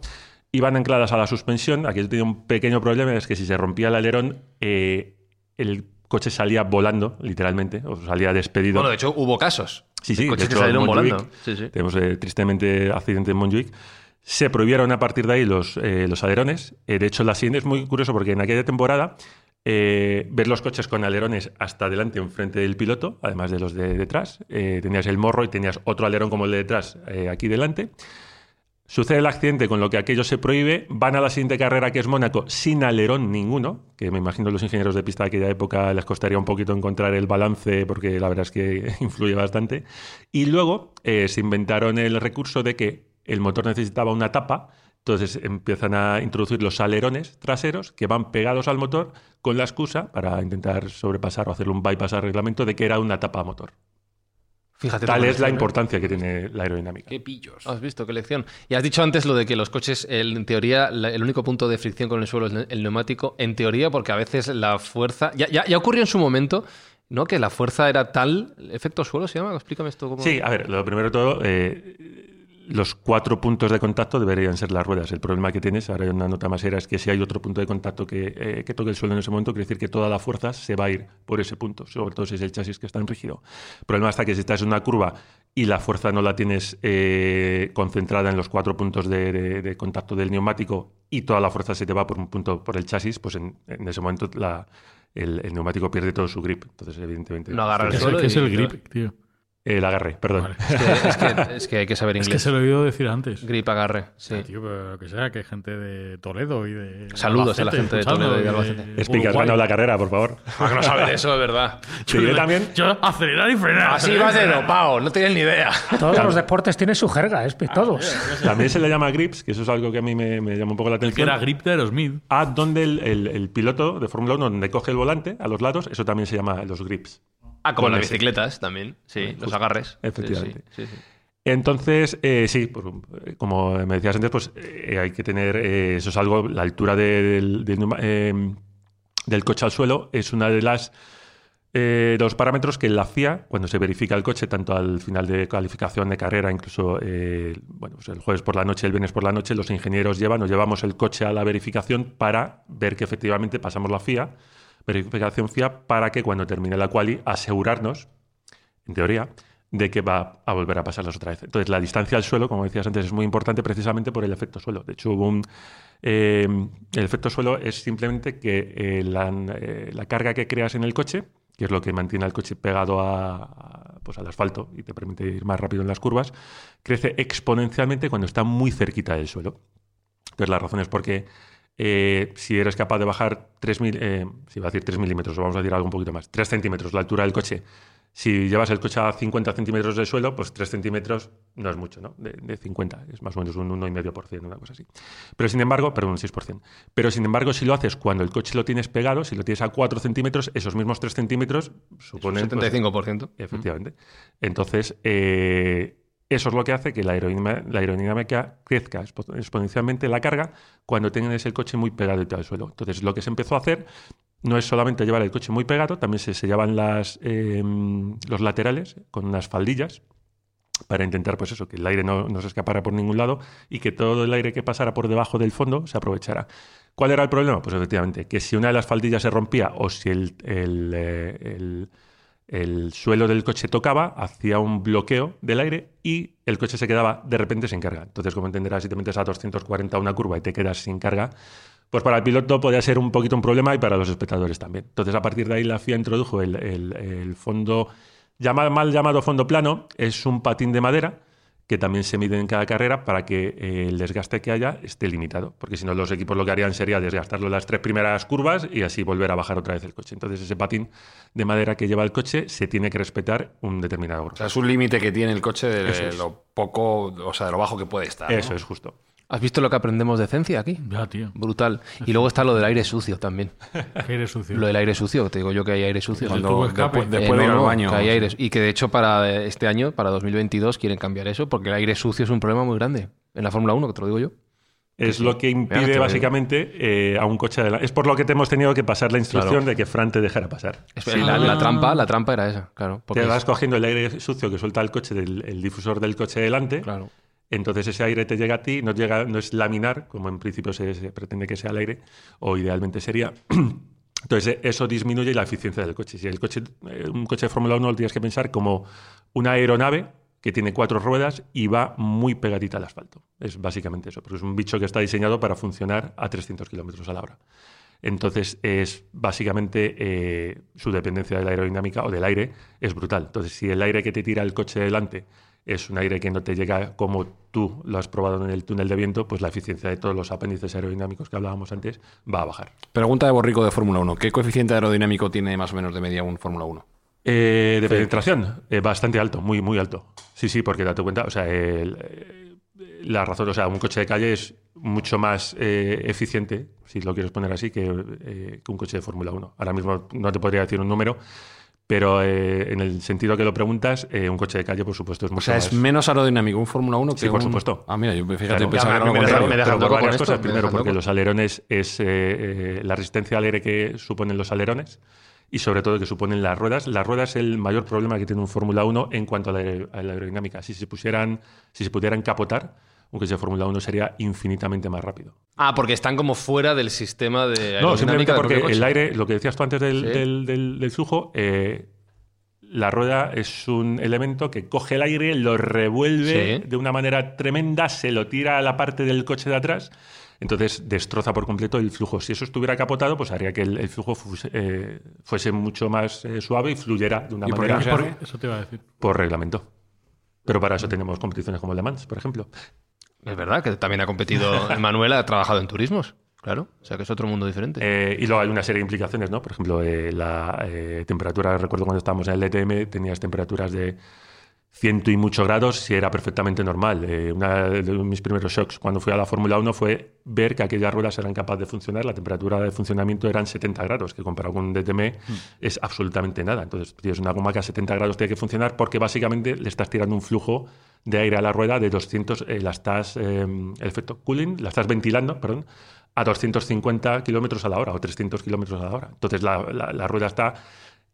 iban ancladas a la suspensión. Aquí tenía un pequeño problema, es que si se rompía el alerón, eh, el coche salía volando, literalmente, o salía despedido. Bueno, de hecho, hubo casos. Sí, sí, Coches de que salieron Montjuic volando. Sí, sí. Tenemos eh, tristemente accidente en Montjuic. Se prohibieron a partir de ahí los, eh, los alerones. Eh, de hecho, la siguiente es muy curioso porque en aquella temporada eh, ver los coches con alerones hasta adelante enfrente del piloto, además de los de detrás. Eh, tenías el morro y tenías otro alerón como el de detrás eh, aquí delante. Sucede el accidente con lo que aquello se prohíbe. Van a la siguiente carrera, que es Mónaco, sin alerón ninguno, que me imagino los ingenieros de pista de aquella época les costaría un poquito encontrar el balance, porque la verdad es que influye bastante. Y luego eh, se inventaron el recurso de que el motor necesitaba una tapa, entonces empiezan a introducir los alerones traseros que van pegados al motor con la excusa para intentar sobrepasar o hacerle un bypass al reglamento de que era una tapa motor. Fíjate. Tal es la importancia que tiene la aerodinámica. Qué pillos. Has visto qué lección. Y has dicho antes lo de que los coches, en teoría, la- el único punto de fricción con el suelo es el neumático. En teoría, porque a veces la fuerza. Ya, ya, ya ocurrió en su momento, ¿no? Que la fuerza era tal. ¿Efecto suelo se llama? Explícame esto. Cómo... Sí, a ver, lo primero de todo, eh, los cuatro puntos de contacto deberían ser las ruedas. El problema que tienes, ahora hay una nota más era, es que si hay otro punto de contacto que, eh, que toque el suelo en ese momento, quiere decir que toda la fuerza se va a ir por ese punto, sobre todo si es el chasis que está en rígido. El problema está que si estás en una curva y la fuerza no la tienes eh, concentrada en los cuatro puntos de, de- de contacto del neumático y toda la fuerza se te va por un punto por el chasis, pues en, en ese momento la- el, el neumático pierde todo su grip. Entonces, evidentemente... No agarra el ¿Qué es, suelo. qué es el grip, tío? El agarre, perdón. Vale. Es que, es que- es que hay que saber Es inglés. que se lo he oído decir antes. Grip, agarre. Sí. Ah, tío, pero que sea, que hay gente de Toledo y de. Saludos a la gente de Toledo y de Albacete. Explica, has ganado la carrera, por favor. Ah, que no sabe de eso, de verdad. Sí, yo también. Yo acelerar y frenar. Así vas de dopao, no tienes ni idea. Todos los deportes tienen su jerga, es todos. También se le llama grips, que eso es algo que a mí me, me llama un poco la El que atención. era grip de Aerosmith. A donde el, el- el piloto de Fórmula 1, donde coge el volante a los lados, eso también se llama los grips. Ah, como las ese. bicicletas también. Sí, los agarres. Efectivamente. Sí, sí, sí. Entonces, eh, sí, por- eh, como me decías antes, pues eh, hay que tener, eh, eso es algo, la altura de- del, eh, del coche al suelo es una de las eh, de los parámetros que la FIA, cuando se verifica el coche, tanto al final de calificación de carrera, incluso bueno, pues el jueves por la noche, el viernes por la noche, los ingenieros llevan, nos llevamos el coche a la verificación para ver que efectivamente pasamos la FIA, verificación FIA, para que cuando termine la quali asegurarnos, en teoría, de que va a volver a pasarlas otra vez. Entonces, la distancia al suelo, como decías antes, es muy importante precisamente por el efecto suelo. De hecho, eh, el efecto suelo es simplemente que eh, la, eh, la carga que creas en el coche, que es lo que mantiene al coche pegado a, pues al asfalto y te permite ir más rápido en las curvas, crece exponencialmente cuando está muy cerquita del suelo. Entonces, la razón es porque eh, si eres capaz de bajar 3, mil, eh, si va a decir 3 milímetros, o vamos a decir algo un poquito más, 3 centímetros la altura del coche, si llevas el coche a 50 centímetros del suelo, pues 3 centímetros no es mucho, ¿no? De, de 50, es más o menos un 1,5%, una cosa así. Pero sin embargo, perdón, un 6%. Pero sin embargo, si lo haces cuando el coche lo tienes pegado, si lo tienes a 4 centímetros, esos mismos 3 centímetros suponen... Es un 75%. Pues, efectivamente. Entonces, eh, eso es lo que hace que la aerodinámica, crezca exponencialmente la carga cuando tienes el coche muy pegado al suelo. Entonces, lo que se empezó a hacer no es solamente llevar el coche muy pegado, también se sellaban eh, los laterales con unas faldillas para intentar, pues eso, que el aire no, se escapara por ningún lado y que todo el aire que pasara por debajo del fondo se aprovechara. ¿Cuál era el problema? Pues efectivamente, que si una de las faldillas se rompía o si el, eh, el, el suelo del coche tocaba, hacía un bloqueo del aire y el coche se quedaba de repente sin carga. Entonces, como entenderás, si te metes a 240 una curva y te quedas sin carga, pues para el piloto podía ser un poquito un problema y para los espectadores también. Entonces, a partir de ahí, la FIA introdujo el, el, el fondo, llamado, mal llamado fondo plano, es un patín de madera que también se mide en cada carrera para que eh, el desgaste que haya esté limitado. Porque si no, los equipos lo que harían sería desgastarlo las tres primeras curvas y así volver a bajar otra vez el coche. Entonces, ese patín de madera que lleva el coche se tiene que respetar un determinado grosor. O sea, es un límite que tiene el coche de lo poco, o sea, de lo bajo que puede estar. Eso ¿no? es justo. ¿Has visto lo que aprendemos de ciencia aquí? Ya, tío. Brutal. Y luego está lo del aire sucio también. ¿Qué aire sucio? Lo del aire sucio, te digo yo que hay aire sucio. Cuando, después, después de ir al baño. Que hay aire, y que de hecho para este año, para 2022, quieren cambiar eso porque el aire sucio es un problema muy grande. En la Fórmula 1, que te lo digo yo. Es sí, lo que impide básicamente eh, a un coche adelante. Es por lo que te hemos tenido que pasar la instrucción claro. de que Fran te dejara pasar. Sí. La, la, trampa, la trampa era esa, claro. Te vas es... cogiendo el aire sucio que suelta el coche del el difusor del coche delante. Claro. Entonces ese aire te llega a ti, no, llega, no es laminar, como en principio se, pretende que sea el aire, o idealmente sería. Entonces eso disminuye la eficiencia del coche. Si el coche, eh, un coche de Fórmula 1 lo tienes que pensar como una aeronave que tiene cuatro ruedas y va muy pegadita al asfalto. Es básicamente eso, porque es un bicho que está diseñado para funcionar a 300 kilómetros a la hora. Entonces, es básicamente eh, su dependencia de la aerodinámica o del aire es brutal. Entonces, si el aire que te tira el coche delante es un aire que no te llega como tú lo has probado en el túnel de viento, pues la eficiencia de todos los apéndices aerodinámicos que hablábamos antes va a bajar. Pregunta de Borrico de Fórmula 1. ¿Qué coeficiente aerodinámico tiene más o menos de media un Fórmula 1? Eh, de penetración, eh, bastante alto, muy, muy alto. Sí, sí, porque date cuenta, o sea, el, eh, la razón, o sea, un coche de calle es mucho más eh, eficiente, si lo quieres poner así, que, que un coche de Fórmula 1. Ahora mismo no te podría decir un número, pero eh, en el sentido que lo preguntas, un coche de calle, por supuesto, es mucho O sea, más... es menos aerodinamico un Fórmula 1 que Sí, por un... supuesto. Ah, mira, yo fíjate, Claro, pensaba claro, que me deja- me deja loco varias esto, cosas. me Primero, deja porque loco. los alerones es eh, eh, la resistencia al aire que suponen los alerones y sobre todo que suponen las ruedas. Las ruedas es el mayor problema que tiene un Fórmula 1 en cuanto a la, aer- a la aerodinámica. Si se pusieran, si se pudieran capotar, un coche de Fórmula 1 sería infinitamente más rápido. Ah, porque están como fuera del sistema de No, simplemente porque el aire, lo que decías tú antes del, Sí. del- del- del flujo, eh, la rueda es un elemento que coge el aire, lo revuelve Sí. de una manera tremenda, se lo tira a la parte del coche de atrás, entonces destroza por completo el flujo. Si eso estuviera capotado, pues haría que el, el flujo fuese, eh, fuese mucho más eh, suave y fluyera de una ¿Y por manera por? Eso te iba a decir. reglamento. Pero para eso tenemos competiciones como el Le Mans, por ejemplo. Es verdad que también ha competido Manuel, ha trabajado en turismos. Claro, o sea que es otro mundo diferente. Eh, y luego hay una serie de implicaciones, ¿no? Por ejemplo, eh, la eh, temperatura, recuerdo cuando estábamos en el DTM, tenías temperaturas de ciento y muchos grados, si era perfectamente normal. Eh, una de mis primeros shocks cuando fui a la Fórmula 1 fue ver que aquellas ruedas eran capaces de funcionar, la temperatura de funcionamiento eran 70 grados, que comparado con un DTM es absolutamente nada. Entonces, tienes una goma que a 70 grados tiene que funcionar porque básicamente le estás tirando un flujo de aire a la rueda de 200, eh, la estás, eh, el efecto cooling, la estás ventilando, perdón, a 250 kilómetros a la hora o 300 kilómetros a la hora. Entonces la, la- la rueda está,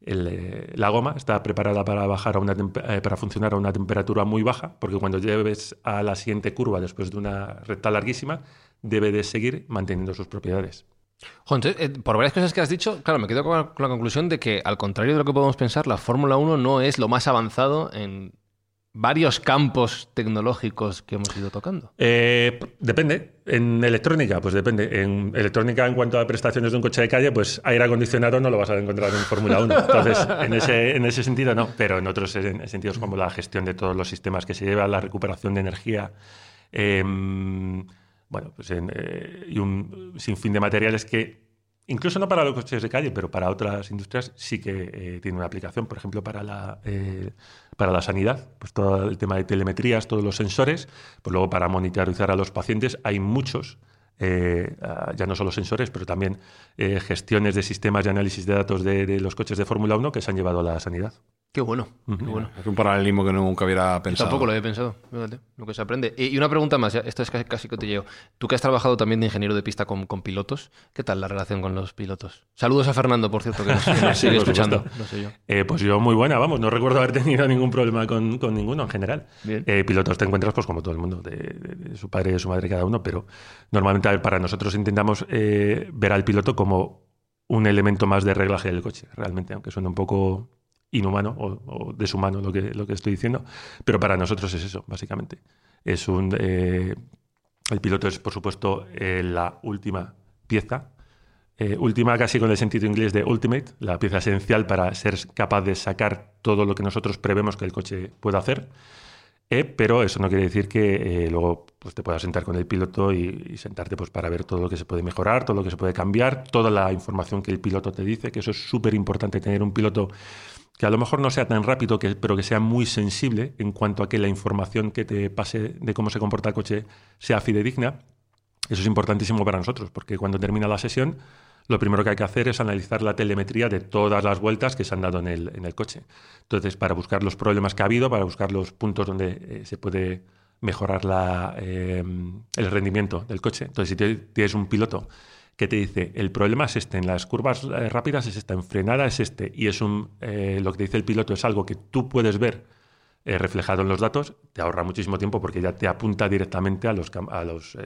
eh, la goma está preparada para bajar a una eh, para funcionar a una temperatura muy baja, porque cuando lleves a la siguiente curva después de una recta larguísima, debe de seguir manteniendo sus propiedades. Entonces, eh, por varias cosas que has dicho, claro, me quedo la, con la conclusión de que, al contrario de lo que podemos pensar, la Fórmula 1 no es lo más avanzado en, varios campos tecnológicos que hemos ido tocando. Eh, depende. En electrónica, pues depende. En electrónica, en cuanto a prestaciones de un coche de calle, pues aire acondicionado no lo vas a encontrar en Fórmula 1. Entonces, en ese, en ese sentido no. Pero en otros en- sentidos, como la gestión de todos los sistemas que se lleva, la recuperación de energía, em, bueno, pues en, eh, y un sinfín de materiales que incluso no para los coches de calle, pero para otras industrias sí que eh, tiene una aplicación, por ejemplo, para la, eh, para la sanidad, pues todo el tema de telemetrías, todos los sensores, pues luego para monitorizar a los pacientes hay muchos. eh, ah, ya no solo sensores, pero también eh, gestiones de sistemas de análisis de datos de, de los coches de Fórmula 1 que se han llevado a la sanidad. Qué bueno, qué bueno. Es un paralelismo que nunca hubiera Yo pensado. tampoco lo había pensado, fíjate, lo que se aprende. Y una pregunta más, ya, esto es casi, casi cotilleo. Tú que has trabajado también de ingeniero de pista con, con pilotos, ¿qué tal la relación con los pilotos? Saludos a Fernando, por cierto, que nos, que sigue escuchando. supuesto. No sé yo. Eh, pues yo muy buena, vamos, no recuerdo haber tenido ningún problema con, con ninguno en general. Eh, pilotos te encuentras pues como todo el mundo, de, de- de su padre y de su madre cada uno, pero normalmente a ver, para nosotros intentamos eh, ver al piloto como un elemento más de reglaje del coche, realmente, aunque suene un poco inhumano o, deshumano lo que, lo que estoy diciendo, pero para nosotros es eso, básicamente. Es un, eh, el piloto es, por supuesto, eh, la última pieza eh, última casi con el sentido inglés de ultimate, la pieza esencial para ser capaz de sacar todo lo que nosotros prevemos que el coche pueda hacer. Eh, pero eso no quiere decir que eh, luego pues, te puedas sentar con el piloto y, y sentarte pues, para ver todo lo que se puede mejorar, todo lo que se puede cambiar, toda la información que el piloto te dice, que eso es súper importante tener un piloto que a lo mejor no sea tan rápido, que, pero que sea muy sensible en cuanto a que la información que te pase de cómo se comporta el coche sea fidedigna. Eso es importantísimo para nosotros, porque cuando termina la sesión, lo primero que hay que hacer es analizar la telemetría de todas las vueltas que se han dado en el, en el coche. Entonces, para buscar los problemas que ha habido, para buscar los puntos donde eh, se puede mejorar la, eh, el rendimiento del coche. Entonces, si tienes un piloto que te dice, el problema es este, en las curvas eh, rápidas es esta, en frenada es este, y es un, eh, lo que te dice el piloto es algo que tú puedes ver reflejado en los datos, te ahorra muchísimo tiempo porque ya te apunta directamente a los, a los,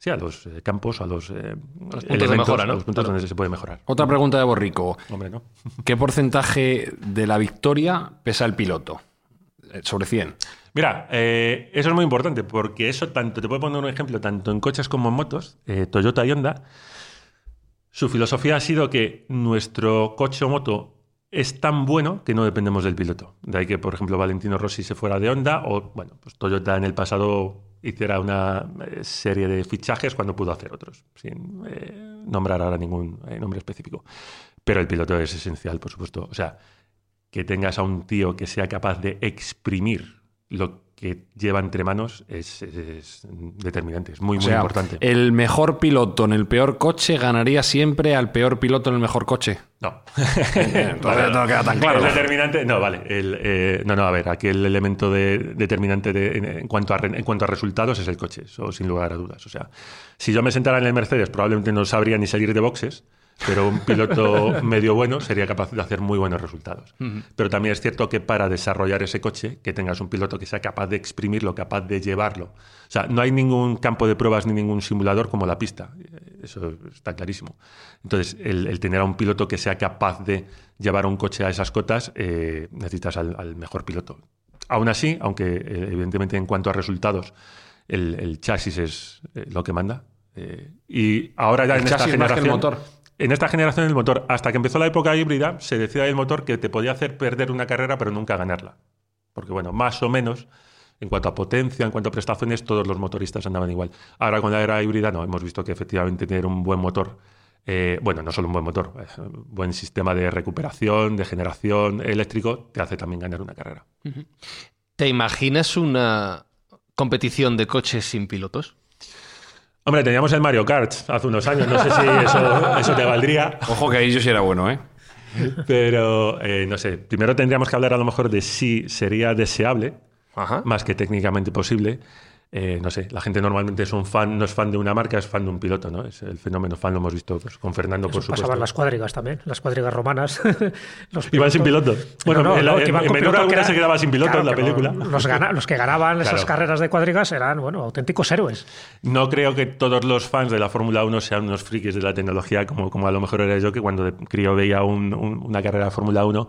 sí, a los eh, campos, a los, eh, puntos de mejora, ¿no? a los puntos Claro. donde se puede mejorar. Otra pregunta de Borrico. Hombre, ¿no? ¿Qué porcentaje de la victoria pesa el piloto? Eh, Sobre 100. Mira, eh, eso es muy importante porque eso tanto, te puedo poner un ejemplo, tanto en coches como en motos, eh, Toyota y Honda, su filosofía ha sido que nuestro coche o moto es tan bueno que no dependemos del piloto. De ahí que, por ejemplo, Valentino Rossi se fuera de Honda o, bueno, pues Toyota en el pasado hiciera una eh, serie de fichajes cuando pudo hacer otros, sin eh, nombrar ahora ningún eh, nombre específico. Pero el piloto es esencial, por supuesto. O sea, que tengas a un tío que sea capaz de exprimir lo que lleva entre manos es, es- es determinante, es muy, O muy sea, importante. el mejor piloto en el peor coche ganaría siempre al peor piloto en el mejor coche. No. Entonces no queda tan claro. El determinante, no, vale. El, eh, no, no, a ver, aquí el elemento de- determinante de- en, en cuanto a, en cuanto a resultados es el coche, eso sin lugar a dudas. O sea, si yo me sentara en el Mercedes, probablemente no sabría ni salir de boxes, pero un piloto medio bueno sería capaz de hacer muy buenos resultados. Pero también es cierto que para desarrollar ese coche, que tengas un piloto que sea capaz de exprimirlo, capaz de llevarlo. O sea, no hay ningún campo de pruebas ni ningún simulador como la pista. Eso está clarísimo. Entonces, el, el tener a un piloto que sea capaz de llevar un coche a esas cotas, eh, necesitas al, al mejor piloto. Aún así, aunque eh, evidentemente en cuanto a resultados, el, el chasis es eh, lo que manda. eh, y ahora ya El en esta chasis más que el generación. motor. En esta generación el motor, hasta que empezó la época híbrida, se decía del motor que te podía hacer perder una carrera pero nunca ganarla. Porque bueno, más o menos, en cuanto a potencia, en cuanto a prestaciones, todos los motoristas andaban igual. Ahora con la era híbrida no, hemos visto que efectivamente tener un buen motor, eh, bueno, no solo un buen motor, eh, buen sistema de recuperación, de generación eléctrico, te hace también ganar una carrera. ¿Te imaginas una competición de coches sin pilotos? Hombre, teníamos el Mario Kart hace unos años, no sé si eso, eso te valdría. Ojo que ahí yo sí era bueno, ¿eh? Pero, eh, no sé, primero tendríamos que hablar a lo mejor de si sería deseable, Ajá. más que técnicamente posible. Eh, no sé, la gente normalmente es un fan, no es fan de una marca, es fan de un piloto, ¿no? Es el fenómeno fan, lo hemos visto pues, con Fernando, por supuesto. pasaba en las cuadrigas también, las cuadrigas romanas. los Iban sin pilotos- piloto. Bueno, No, no, en, la- en menor que era- se quedaba sin piloto Claro, en la película. Los, gana- los que ganaban esas carreras de cuadrigas eran, bueno, auténticos héroes. No creo que todos los fans de la Fórmula 1 sean unos frikis de la tecnología, como, como a lo mejor era yo, que cuando de crío veía un- un- una carrera de Fórmula 1,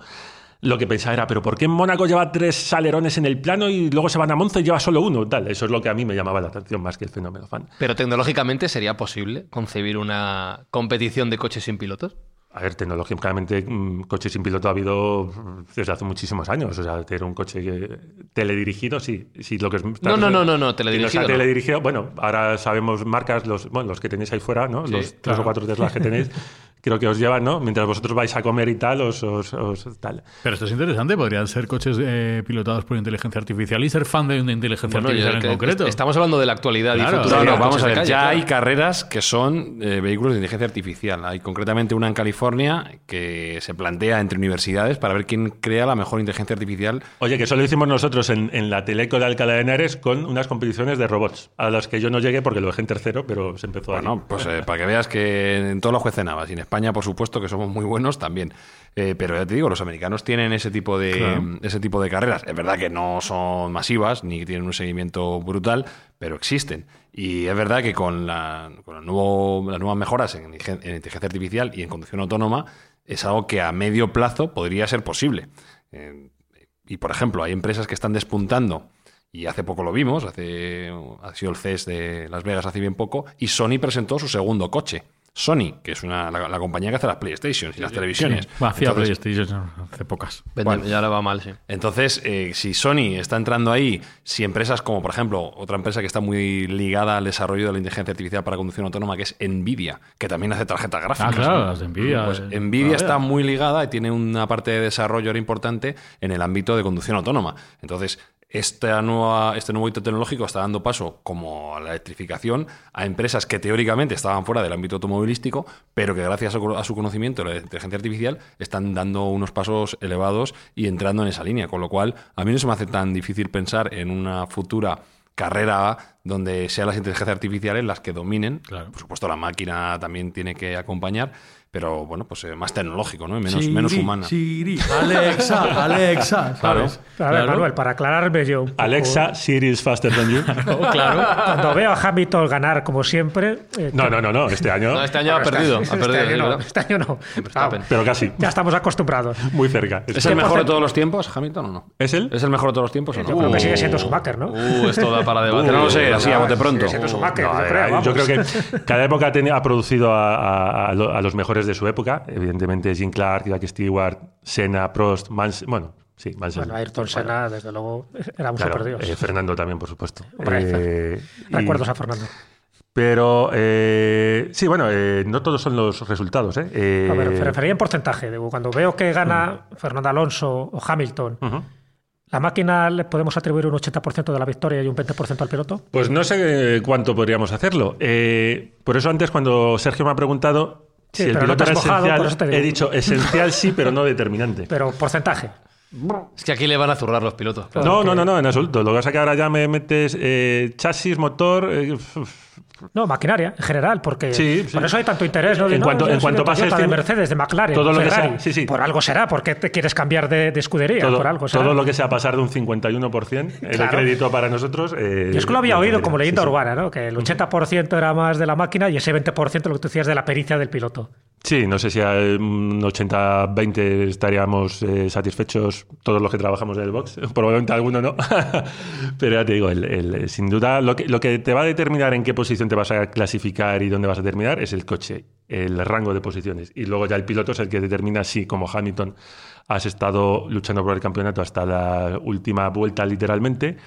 lo que pensaba era, pero ¿por qué Mónaco lleva tres alerones en el plano y luego se van a Monza y lleva solo uno? Tal, eso es lo que a mí me llamaba la atención más que el fenómeno fan. Pero tecnológicamente sería posible concebir una competición de coches sin pilotos. A ver, tecnológicamente, mm, coches sin piloto ha habido mm, desde hace muchísimos años. O sea, tener un coche que- teledirigido, sí. sí lo que es, No, no, no, no, no, teledirigido no. teledirigido, bueno, ahora sabemos marcas, los, bueno, los que tenéis ahí fuera, ¿no? Sí, los tres claro. o cuatro Teslas que tenéis, creo que os llevan, ¿no? Mientras vosotros vais a comer y tal, os, os- os- tal. Pero esto es interesante, podrían ser coches eh, pilotados por inteligencia artificial y ser fan de una inteligencia Bueno, artificial yo- en concreto. Estamos hablando de la actualidad Claro. y futuro. No, no, vamos a ver, calle, ya claro. hay carreras que son eh, vehículos de inteligencia artificial. Hay concretamente una en California que se plantea entre universidades para ver quién crea la mejor inteligencia artificial. Oye, que eso lo hicimos nosotros en, en la Teleco de Alcalá de Henares con unas competiciones de robots, a las que yo no llegué porque lo dejé en tercero, pero se empezó a Bueno, pues eh, para que veas que en todos los jueces navas y en España, por supuesto, que somos muy buenos también. Eh, pero ya te digo, los americanos tienen ese tipo de Claro. ese tipo de carreras. Es verdad que no son masivas ni tienen un seguimiento brutal, pero existen. Y es verdad que con, la, con el nuevo- las nuevas mejoras en inteligencia artificial y en conducción autónoma es algo que a medio plazo podría ser posible. Eh, y por ejemplo, hay empresas que están despuntando. Y hace poco lo vimos, hace, ha sido el CES de Las Vegas hace bien poco, y Sony presentó su segundo coche. Sony, que es una, la, la compañía que hace las PlayStation y las televisiones. Sí, hacía Entonces- PlayStation hace pocas. Bueno. Ya le va mal, sí. entonces, eh, si Sony está entrando ahí, si empresas como, por ejemplo, otra empresa que está muy ligada al desarrollo de la inteligencia artificial para conducción autónoma, que es Nvidia, que también hace tarjetas gráficas. Ah, claro, ¿no? las de Nvidia. Pues Eh, Nvidia está muy ligada y tiene una parte de desarrollo ahora importante en el ámbito de conducción autónoma. Entonces, esta nueva, este nuevo hito tecnológico está dando paso, como a la electrificación, a empresas que teóricamente estaban fuera del ámbito automovilístico, pero que gracias a su- conocimiento de la inteligencia artificial están dando unos pasos elevados y entrando en esa línea. Con lo cual, a mí no se me hace tan difícil pensar en una futura carrera donde sean las inteligencias artificiales las que dominen. Claro. Por supuesto, la máquina también tiene que acompañar, pero bueno, pues eh, más tecnológico, ¿no? Y menos, Siri, menos humana. Siri, Alexa, Alexa, ¿sabes? Ver, Claro. Manuel, para aclararme yo. poco, Alexa, Siri is faster than you. Claro. Cuando veo a Hamilton ganar como siempre. eh, No, no, no, no, este año, No, este año ha perdido. Ha este, perdido, año sí, no, ¿verdad? este año no. Vamos, pero casi, ya estamos acostumbrados. muy cerca. ¿Es el mejor de todos los tiempos, Hamilton, o no? ¿Es él? ¿Es el mejor de todos los tiempos o no? Yo creo que sigue siendo Schumacher, ¿no? Uh, esto da para debate. no lo sé, así a bote pronto. Sigue siendo Schumacher, yo ver, creo. yo creo que cada época ha ha producido a los mejores de su época. Evidentemente, Jim Clark, Jack Stewart, Senna, Prost, Mansell. Bueno, sí, Mansell. Bueno, Ayrton Senna, desde luego, era un Claro, superdios. eh, Fernando también, por supuesto. Eh, y- Recuerdos a Fernando. Pero eh, sí, bueno, eh, no todos son los resultados. A ver, me refería en porcentaje. Digo, Cuando veo que gana Fernando Alonso o Hamilton. ¿la máquina le podemos atribuir un 80% de la victoria y un 20% al piloto? Pues no sé cuánto podríamos hacerlo. Eh, por eso antes cuando Sergio me ha preguntado Sí, si el pero no piloto era has mojado, por eso esencial, te digo. he dicho esencial sí, pero no determinante. Pero porcentaje. Es que aquí le van a zurrar los pilotos. No, no, no, no, en absoluto. Lo que pasa es que ahora ya me metes eh, chasis, motor. eh, No, maquinaria, en general, porque Sí, sí. por eso hay tanto interés. ¿no? De, En no, cuanto- yo en cuanto pase de fin- Mercedes, de McLaren, todo lo que Ferrari. sea- sí, sí. Por algo será, porque te quieres cambiar de, de escudería, todo, por algo será. todo lo que sea pasar de un 51%, el Claro. crédito para nosotros. eh, Yo es que lo había oído como leyenda urbana, ¿no? Que el 80% era más de la máquina y ese 20% lo que tú decías de la pericia del piloto. Sí, no sé si a un 80-20 estaríamos eh, satisfechos todos los que trabajamos en el box. Probablemente alguno no. Pero ya te digo, sin duda, lo que, lo que te va a determinar en qué posición te vas a clasificar y dónde vas a terminar es el coche, el rango de posiciones. Y luego ya el piloto es el que determina si, como Hamilton, has estado luchando por el campeonato hasta la última vuelta literalmente.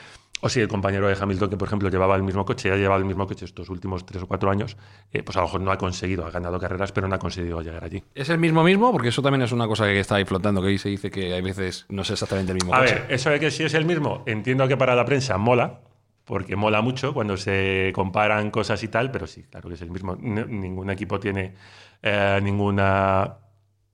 O si el compañero de Hamilton, que por ejemplo llevaba el mismo coche, ya ha llevado el mismo coche estos últimos tres o cuatro años, eh, pues a lo mejor no ha conseguido, ha ganado carreras, pero no ha conseguido llegar allí. ¿Es el mismo mismo? Porque eso también es una cosa que está ahí flotando, que ahí se dice que hay veces no es exactamente el mismo A coche. ver, eso de que si es el mismo, entiendo que para la prensa mola, porque mola mucho cuando se comparan cosas y tal, pero sí, claro que es el mismo. Ningún equipo tiene eh, ninguna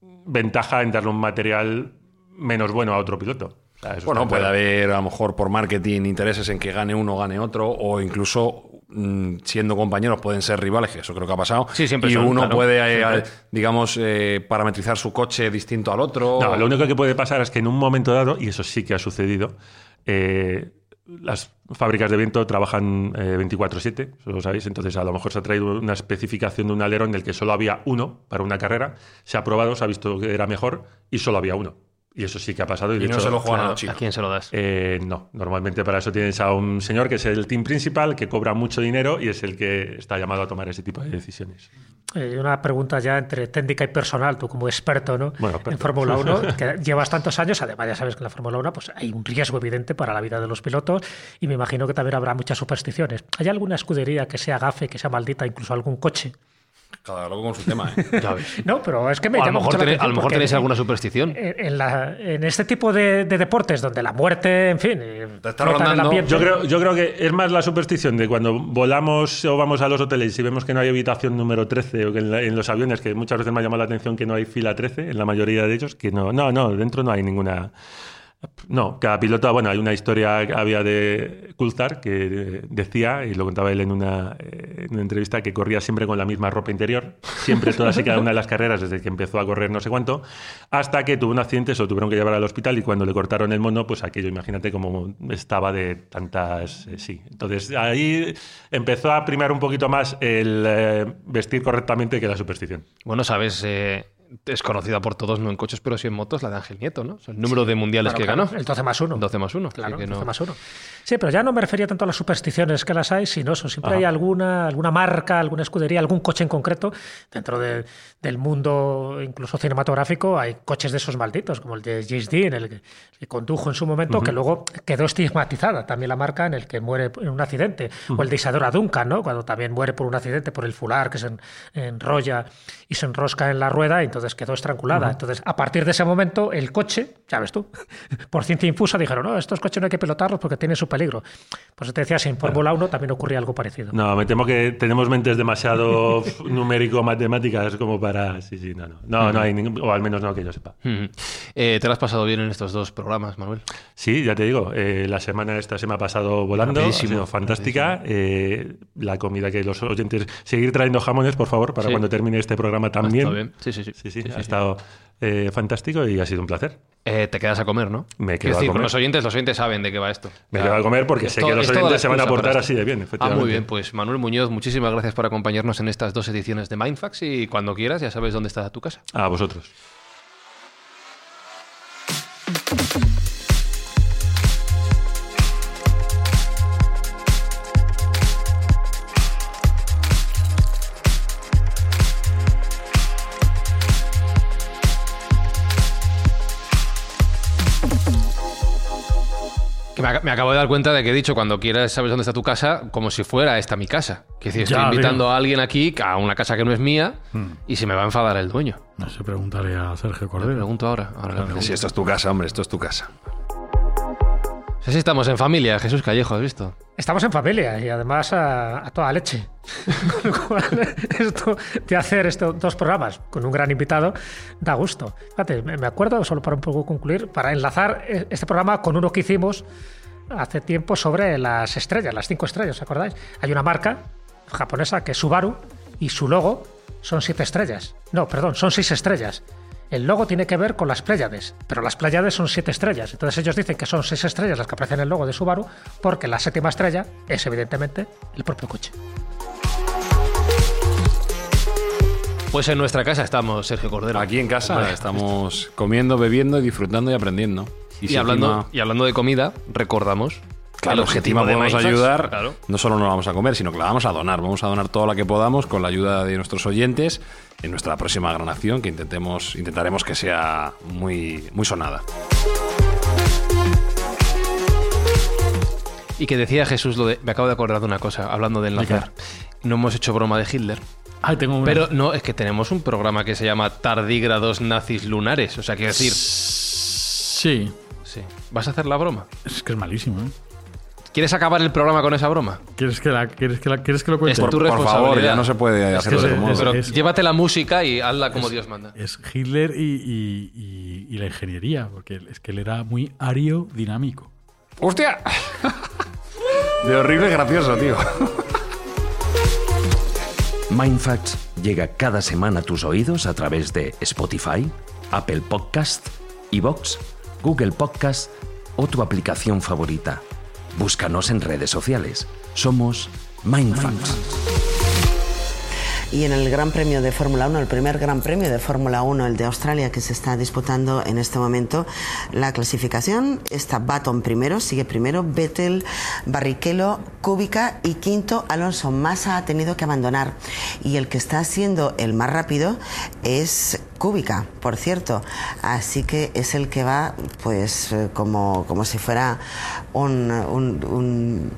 ventaja en darle un material menos bueno a otro piloto. Bueno, puede haber a lo mejor por marketing intereses en que gane uno o gane otro, o incluso mm, siendo compañeros pueden ser rivales, que eso creo que ha pasado. Sí, siempre Y son, uno claro. puede, eh, Siempre. digamos, eh, parametrizar su coche distinto al otro. No, lo único que puede pasar es que en un momento dado, y eso sí que ha sucedido, eh, las fábricas de viento trabajan eh, 24/7, eso lo sabéis, entonces a lo mejor se ha traído una especificación de un alerón del que solo había uno para una carrera, se ha probado, se ha visto que era mejor y solo había uno. Y eso sí que ha pasado. Y, de no hecho, se lo juegan a los chinos. ¿A quién se lo das? eh, no, normalmente para eso tienes a un señor que es el team principal, que cobra mucho dinero y es el que está llamado a tomar ese tipo de decisiones. Eh, una pregunta ya entre técnica y personal, tú como experto ¿no? Bueno, experto. en Fórmula 1, que llevas tantos años, además ya sabes que en la Fórmula 1 pues, hay un riesgo evidente para la vida de los pilotos y me imagino que también habrá muchas supersticiones. ¿Hay alguna escudería que sea gafe, que sea maldita, incluso algún coche? Cada loco con su tema, ¿eh? Ya ves. No, pero es que me O a lo llama mejor, mucho a atención lo mejor tenéis en- alguna superstición. En, en la- en este tipo de, de deportes donde la muerte, en fin, eh, Te está rondando. Yo creo, yo creo que es más la superstición de cuando volamos o vamos a los hoteles y vemos que no hay habitación número 13 o que en, la- en los aviones, que muchas veces me ha llamado la atención que no hay fila 13 en la mayoría de ellos, que no, no, no, dentro no hay ninguna... No, cada piloto, bueno, hay una historia había de Coulthard que eh, decía, y lo contaba él en una, eh, en una entrevista, que corría siempre con la misma ropa interior, siempre todas y cada una de las carreras desde que empezó a correr no sé cuánto, hasta que tuvo un accidente, se lo tuvieron que llevar al hospital y cuando le cortaron el mono, pues aquello, imagínate cómo estaba de tantas, eh, sí. Entonces ahí empezó a primar un poquito más el vestir correctamente que la superstición. Bueno, sabes, es conocida por todos, no en coches, pero sí en motos, la de Ángel Nieto, ¿no? O sea, el número de mundiales Claro, que claro, ganó. El 12 más 1. 12 más 1. Claro, que 12 no- más uno. Sí, pero ya no me refería tanto a las supersticiones que las hay, sino eso. Siempre Ajá. hay alguna, alguna marca, alguna escudería, algún coche en concreto. Dentro de- del mundo, incluso cinematográfico, hay coches de esos malditos, como el de James Dean, el que, que condujo en su momento, que luego quedó estigmatizada también la marca en el que muere en un accidente. O el de Isadora Duncan, ¿no? Cuando también muere por un accidente, por el fular que se en- enrolla y se enrosca en la rueda, y entonces quedó estrangulada. Entonces, a partir de ese momento, el coche, ya ves tú, por ciencia infusa dijeron, no, estos coches no hay que pilotarlos porque tienen su peligro. Pues te decía, si en Fórmula 1 también ocurría algo parecido. No, me temo que tenemos mentes demasiado numérico-matemáticas como para... Sí, sí, no, no. No, no hay ningún... O al menos no que yo sepa. Eh, ¿Te lo has pasado bien en estos dos programas, Manuel? Sí, ya te digo, eh, la semana esta se me ha pasado volando, ha sido fantástica. Eh, la comida que los oyentes... Seguir trayendo jamones, por favor, para Sí. cuando termine este programa también. Está bien. Sí, sí, sí. Sí, sí, Sí, sí, ha estado eh, fantástico y ha sido un placer. Eh, te quedas a comer, ¿no? Me quedo a decir, comer. los oyentes, los oyentes saben de qué va esto. Me O sea, quedo a comer porque es sé que los oyentes se van a portar así de bien, Ah, muy bien. Pues Manuel Muñoz, muchísimas gracias por acompañarnos en estas dos ediciones de Mindfax y cuando quieras ya sabes dónde está tu casa. A vosotros. Me, ac- me acabo de dar cuenta de que he dicho cuando quieras sabes dónde está tu casa, como si fuera esta mi casa. Que decir, estoy Ya, invitando tío. a alguien aquí a una casa que no es mía y se me va a enfadar el dueño. No sé, preguntaré a Sergio Le Cordero. pregunto ahora. ahora le pregunto. Si esto es tu casa, hombre, esto es tu casa. Sí, sí, estamos en familia, Jesús Callejo, ¿has visto? Estamos en familia y además a, a toda leche. Con lo cual, esto de hacer estos dos programas con un gran invitado da gusto. Fíjate, me me acuerdo, solo para un poco concluir, para enlazar eh, este programa con uno que hicimos hace tiempo sobre las estrellas, las cinco estrellas, ¿os acordáis? Hay una marca japonesa que es Subaru y su logo son siete estrellas. No, perdón, son seis estrellas. El logo tiene que ver con las Pléyades, pero las Pléyades son siete estrellas. Entonces ellos dicen que son seis estrellas las que aparecen en el logo de Subaru, porque la séptima estrella es evidentemente el propio coche. Pues en nuestra casa estamos, Sergio Cordero. Aquí en casa Hombre, estamos comiendo, bebiendo, disfrutando y aprendiendo. Y, si hablando, encima- y hablando de comida, recordamos Claro, el objetivo de podemos ayudar, claro. no solo nos vamos a comer, sino que la vamos a donar. Vamos a donar todo lo que podamos con la ayuda de nuestros oyentes en nuestra próxima gran acción, que intentemos, intentaremos que sea muy, muy sonada. Y que decía Jesús lo de. Me acabo de acordar de una cosa, hablando de enlazar. No hemos hecho broma de Hitler. Ay, tengo una. Pero no, es que tenemos un programa que se llama Tardígrados Nazis Lunares. O sea, quiero decir. Sí. Sí. ¿Vas a hacer la broma? Es que es malísimo, ¿eh? ¿Quieres acabar el programa con esa broma? ¿Quieres que, la, quieres que, la, ¿quieres que lo cuente? Es tu Por favor, ya no se puede Es hacer que de se- otro modo. es- Pero es- llévate la música y hazla como Dios manda. Es Hitler y, y- y- y la ingeniería, porque es que él era muy aerodinámico. ¡Hostia! De horrible gracioso, tío. Mindfacts llega cada semana a tus oídos a través de Spotify, Apple Podcast, Evox, Google Podcast o tu aplicación favorita. Búscanos en redes sociales. Somos Mindfacts. Y en el Gran Premio de Fórmula 1, el primer Gran Premio de Fórmula 1, el de Australia, que se está disputando en este momento, la clasificación está Baton primero, sigue primero, Vettel, Barrichello, Kubica y quinto Alonso. Massa ha tenido que abandonar. Y el que está siendo el más rápido es Kubica, por cierto. Así que es el que va, pues, eh, como, como si fuera un, un, un,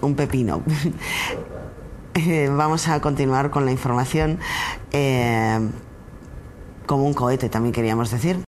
un pepino. Vamos a continuar con la información. Eh, como un cohete, también queríamos decir.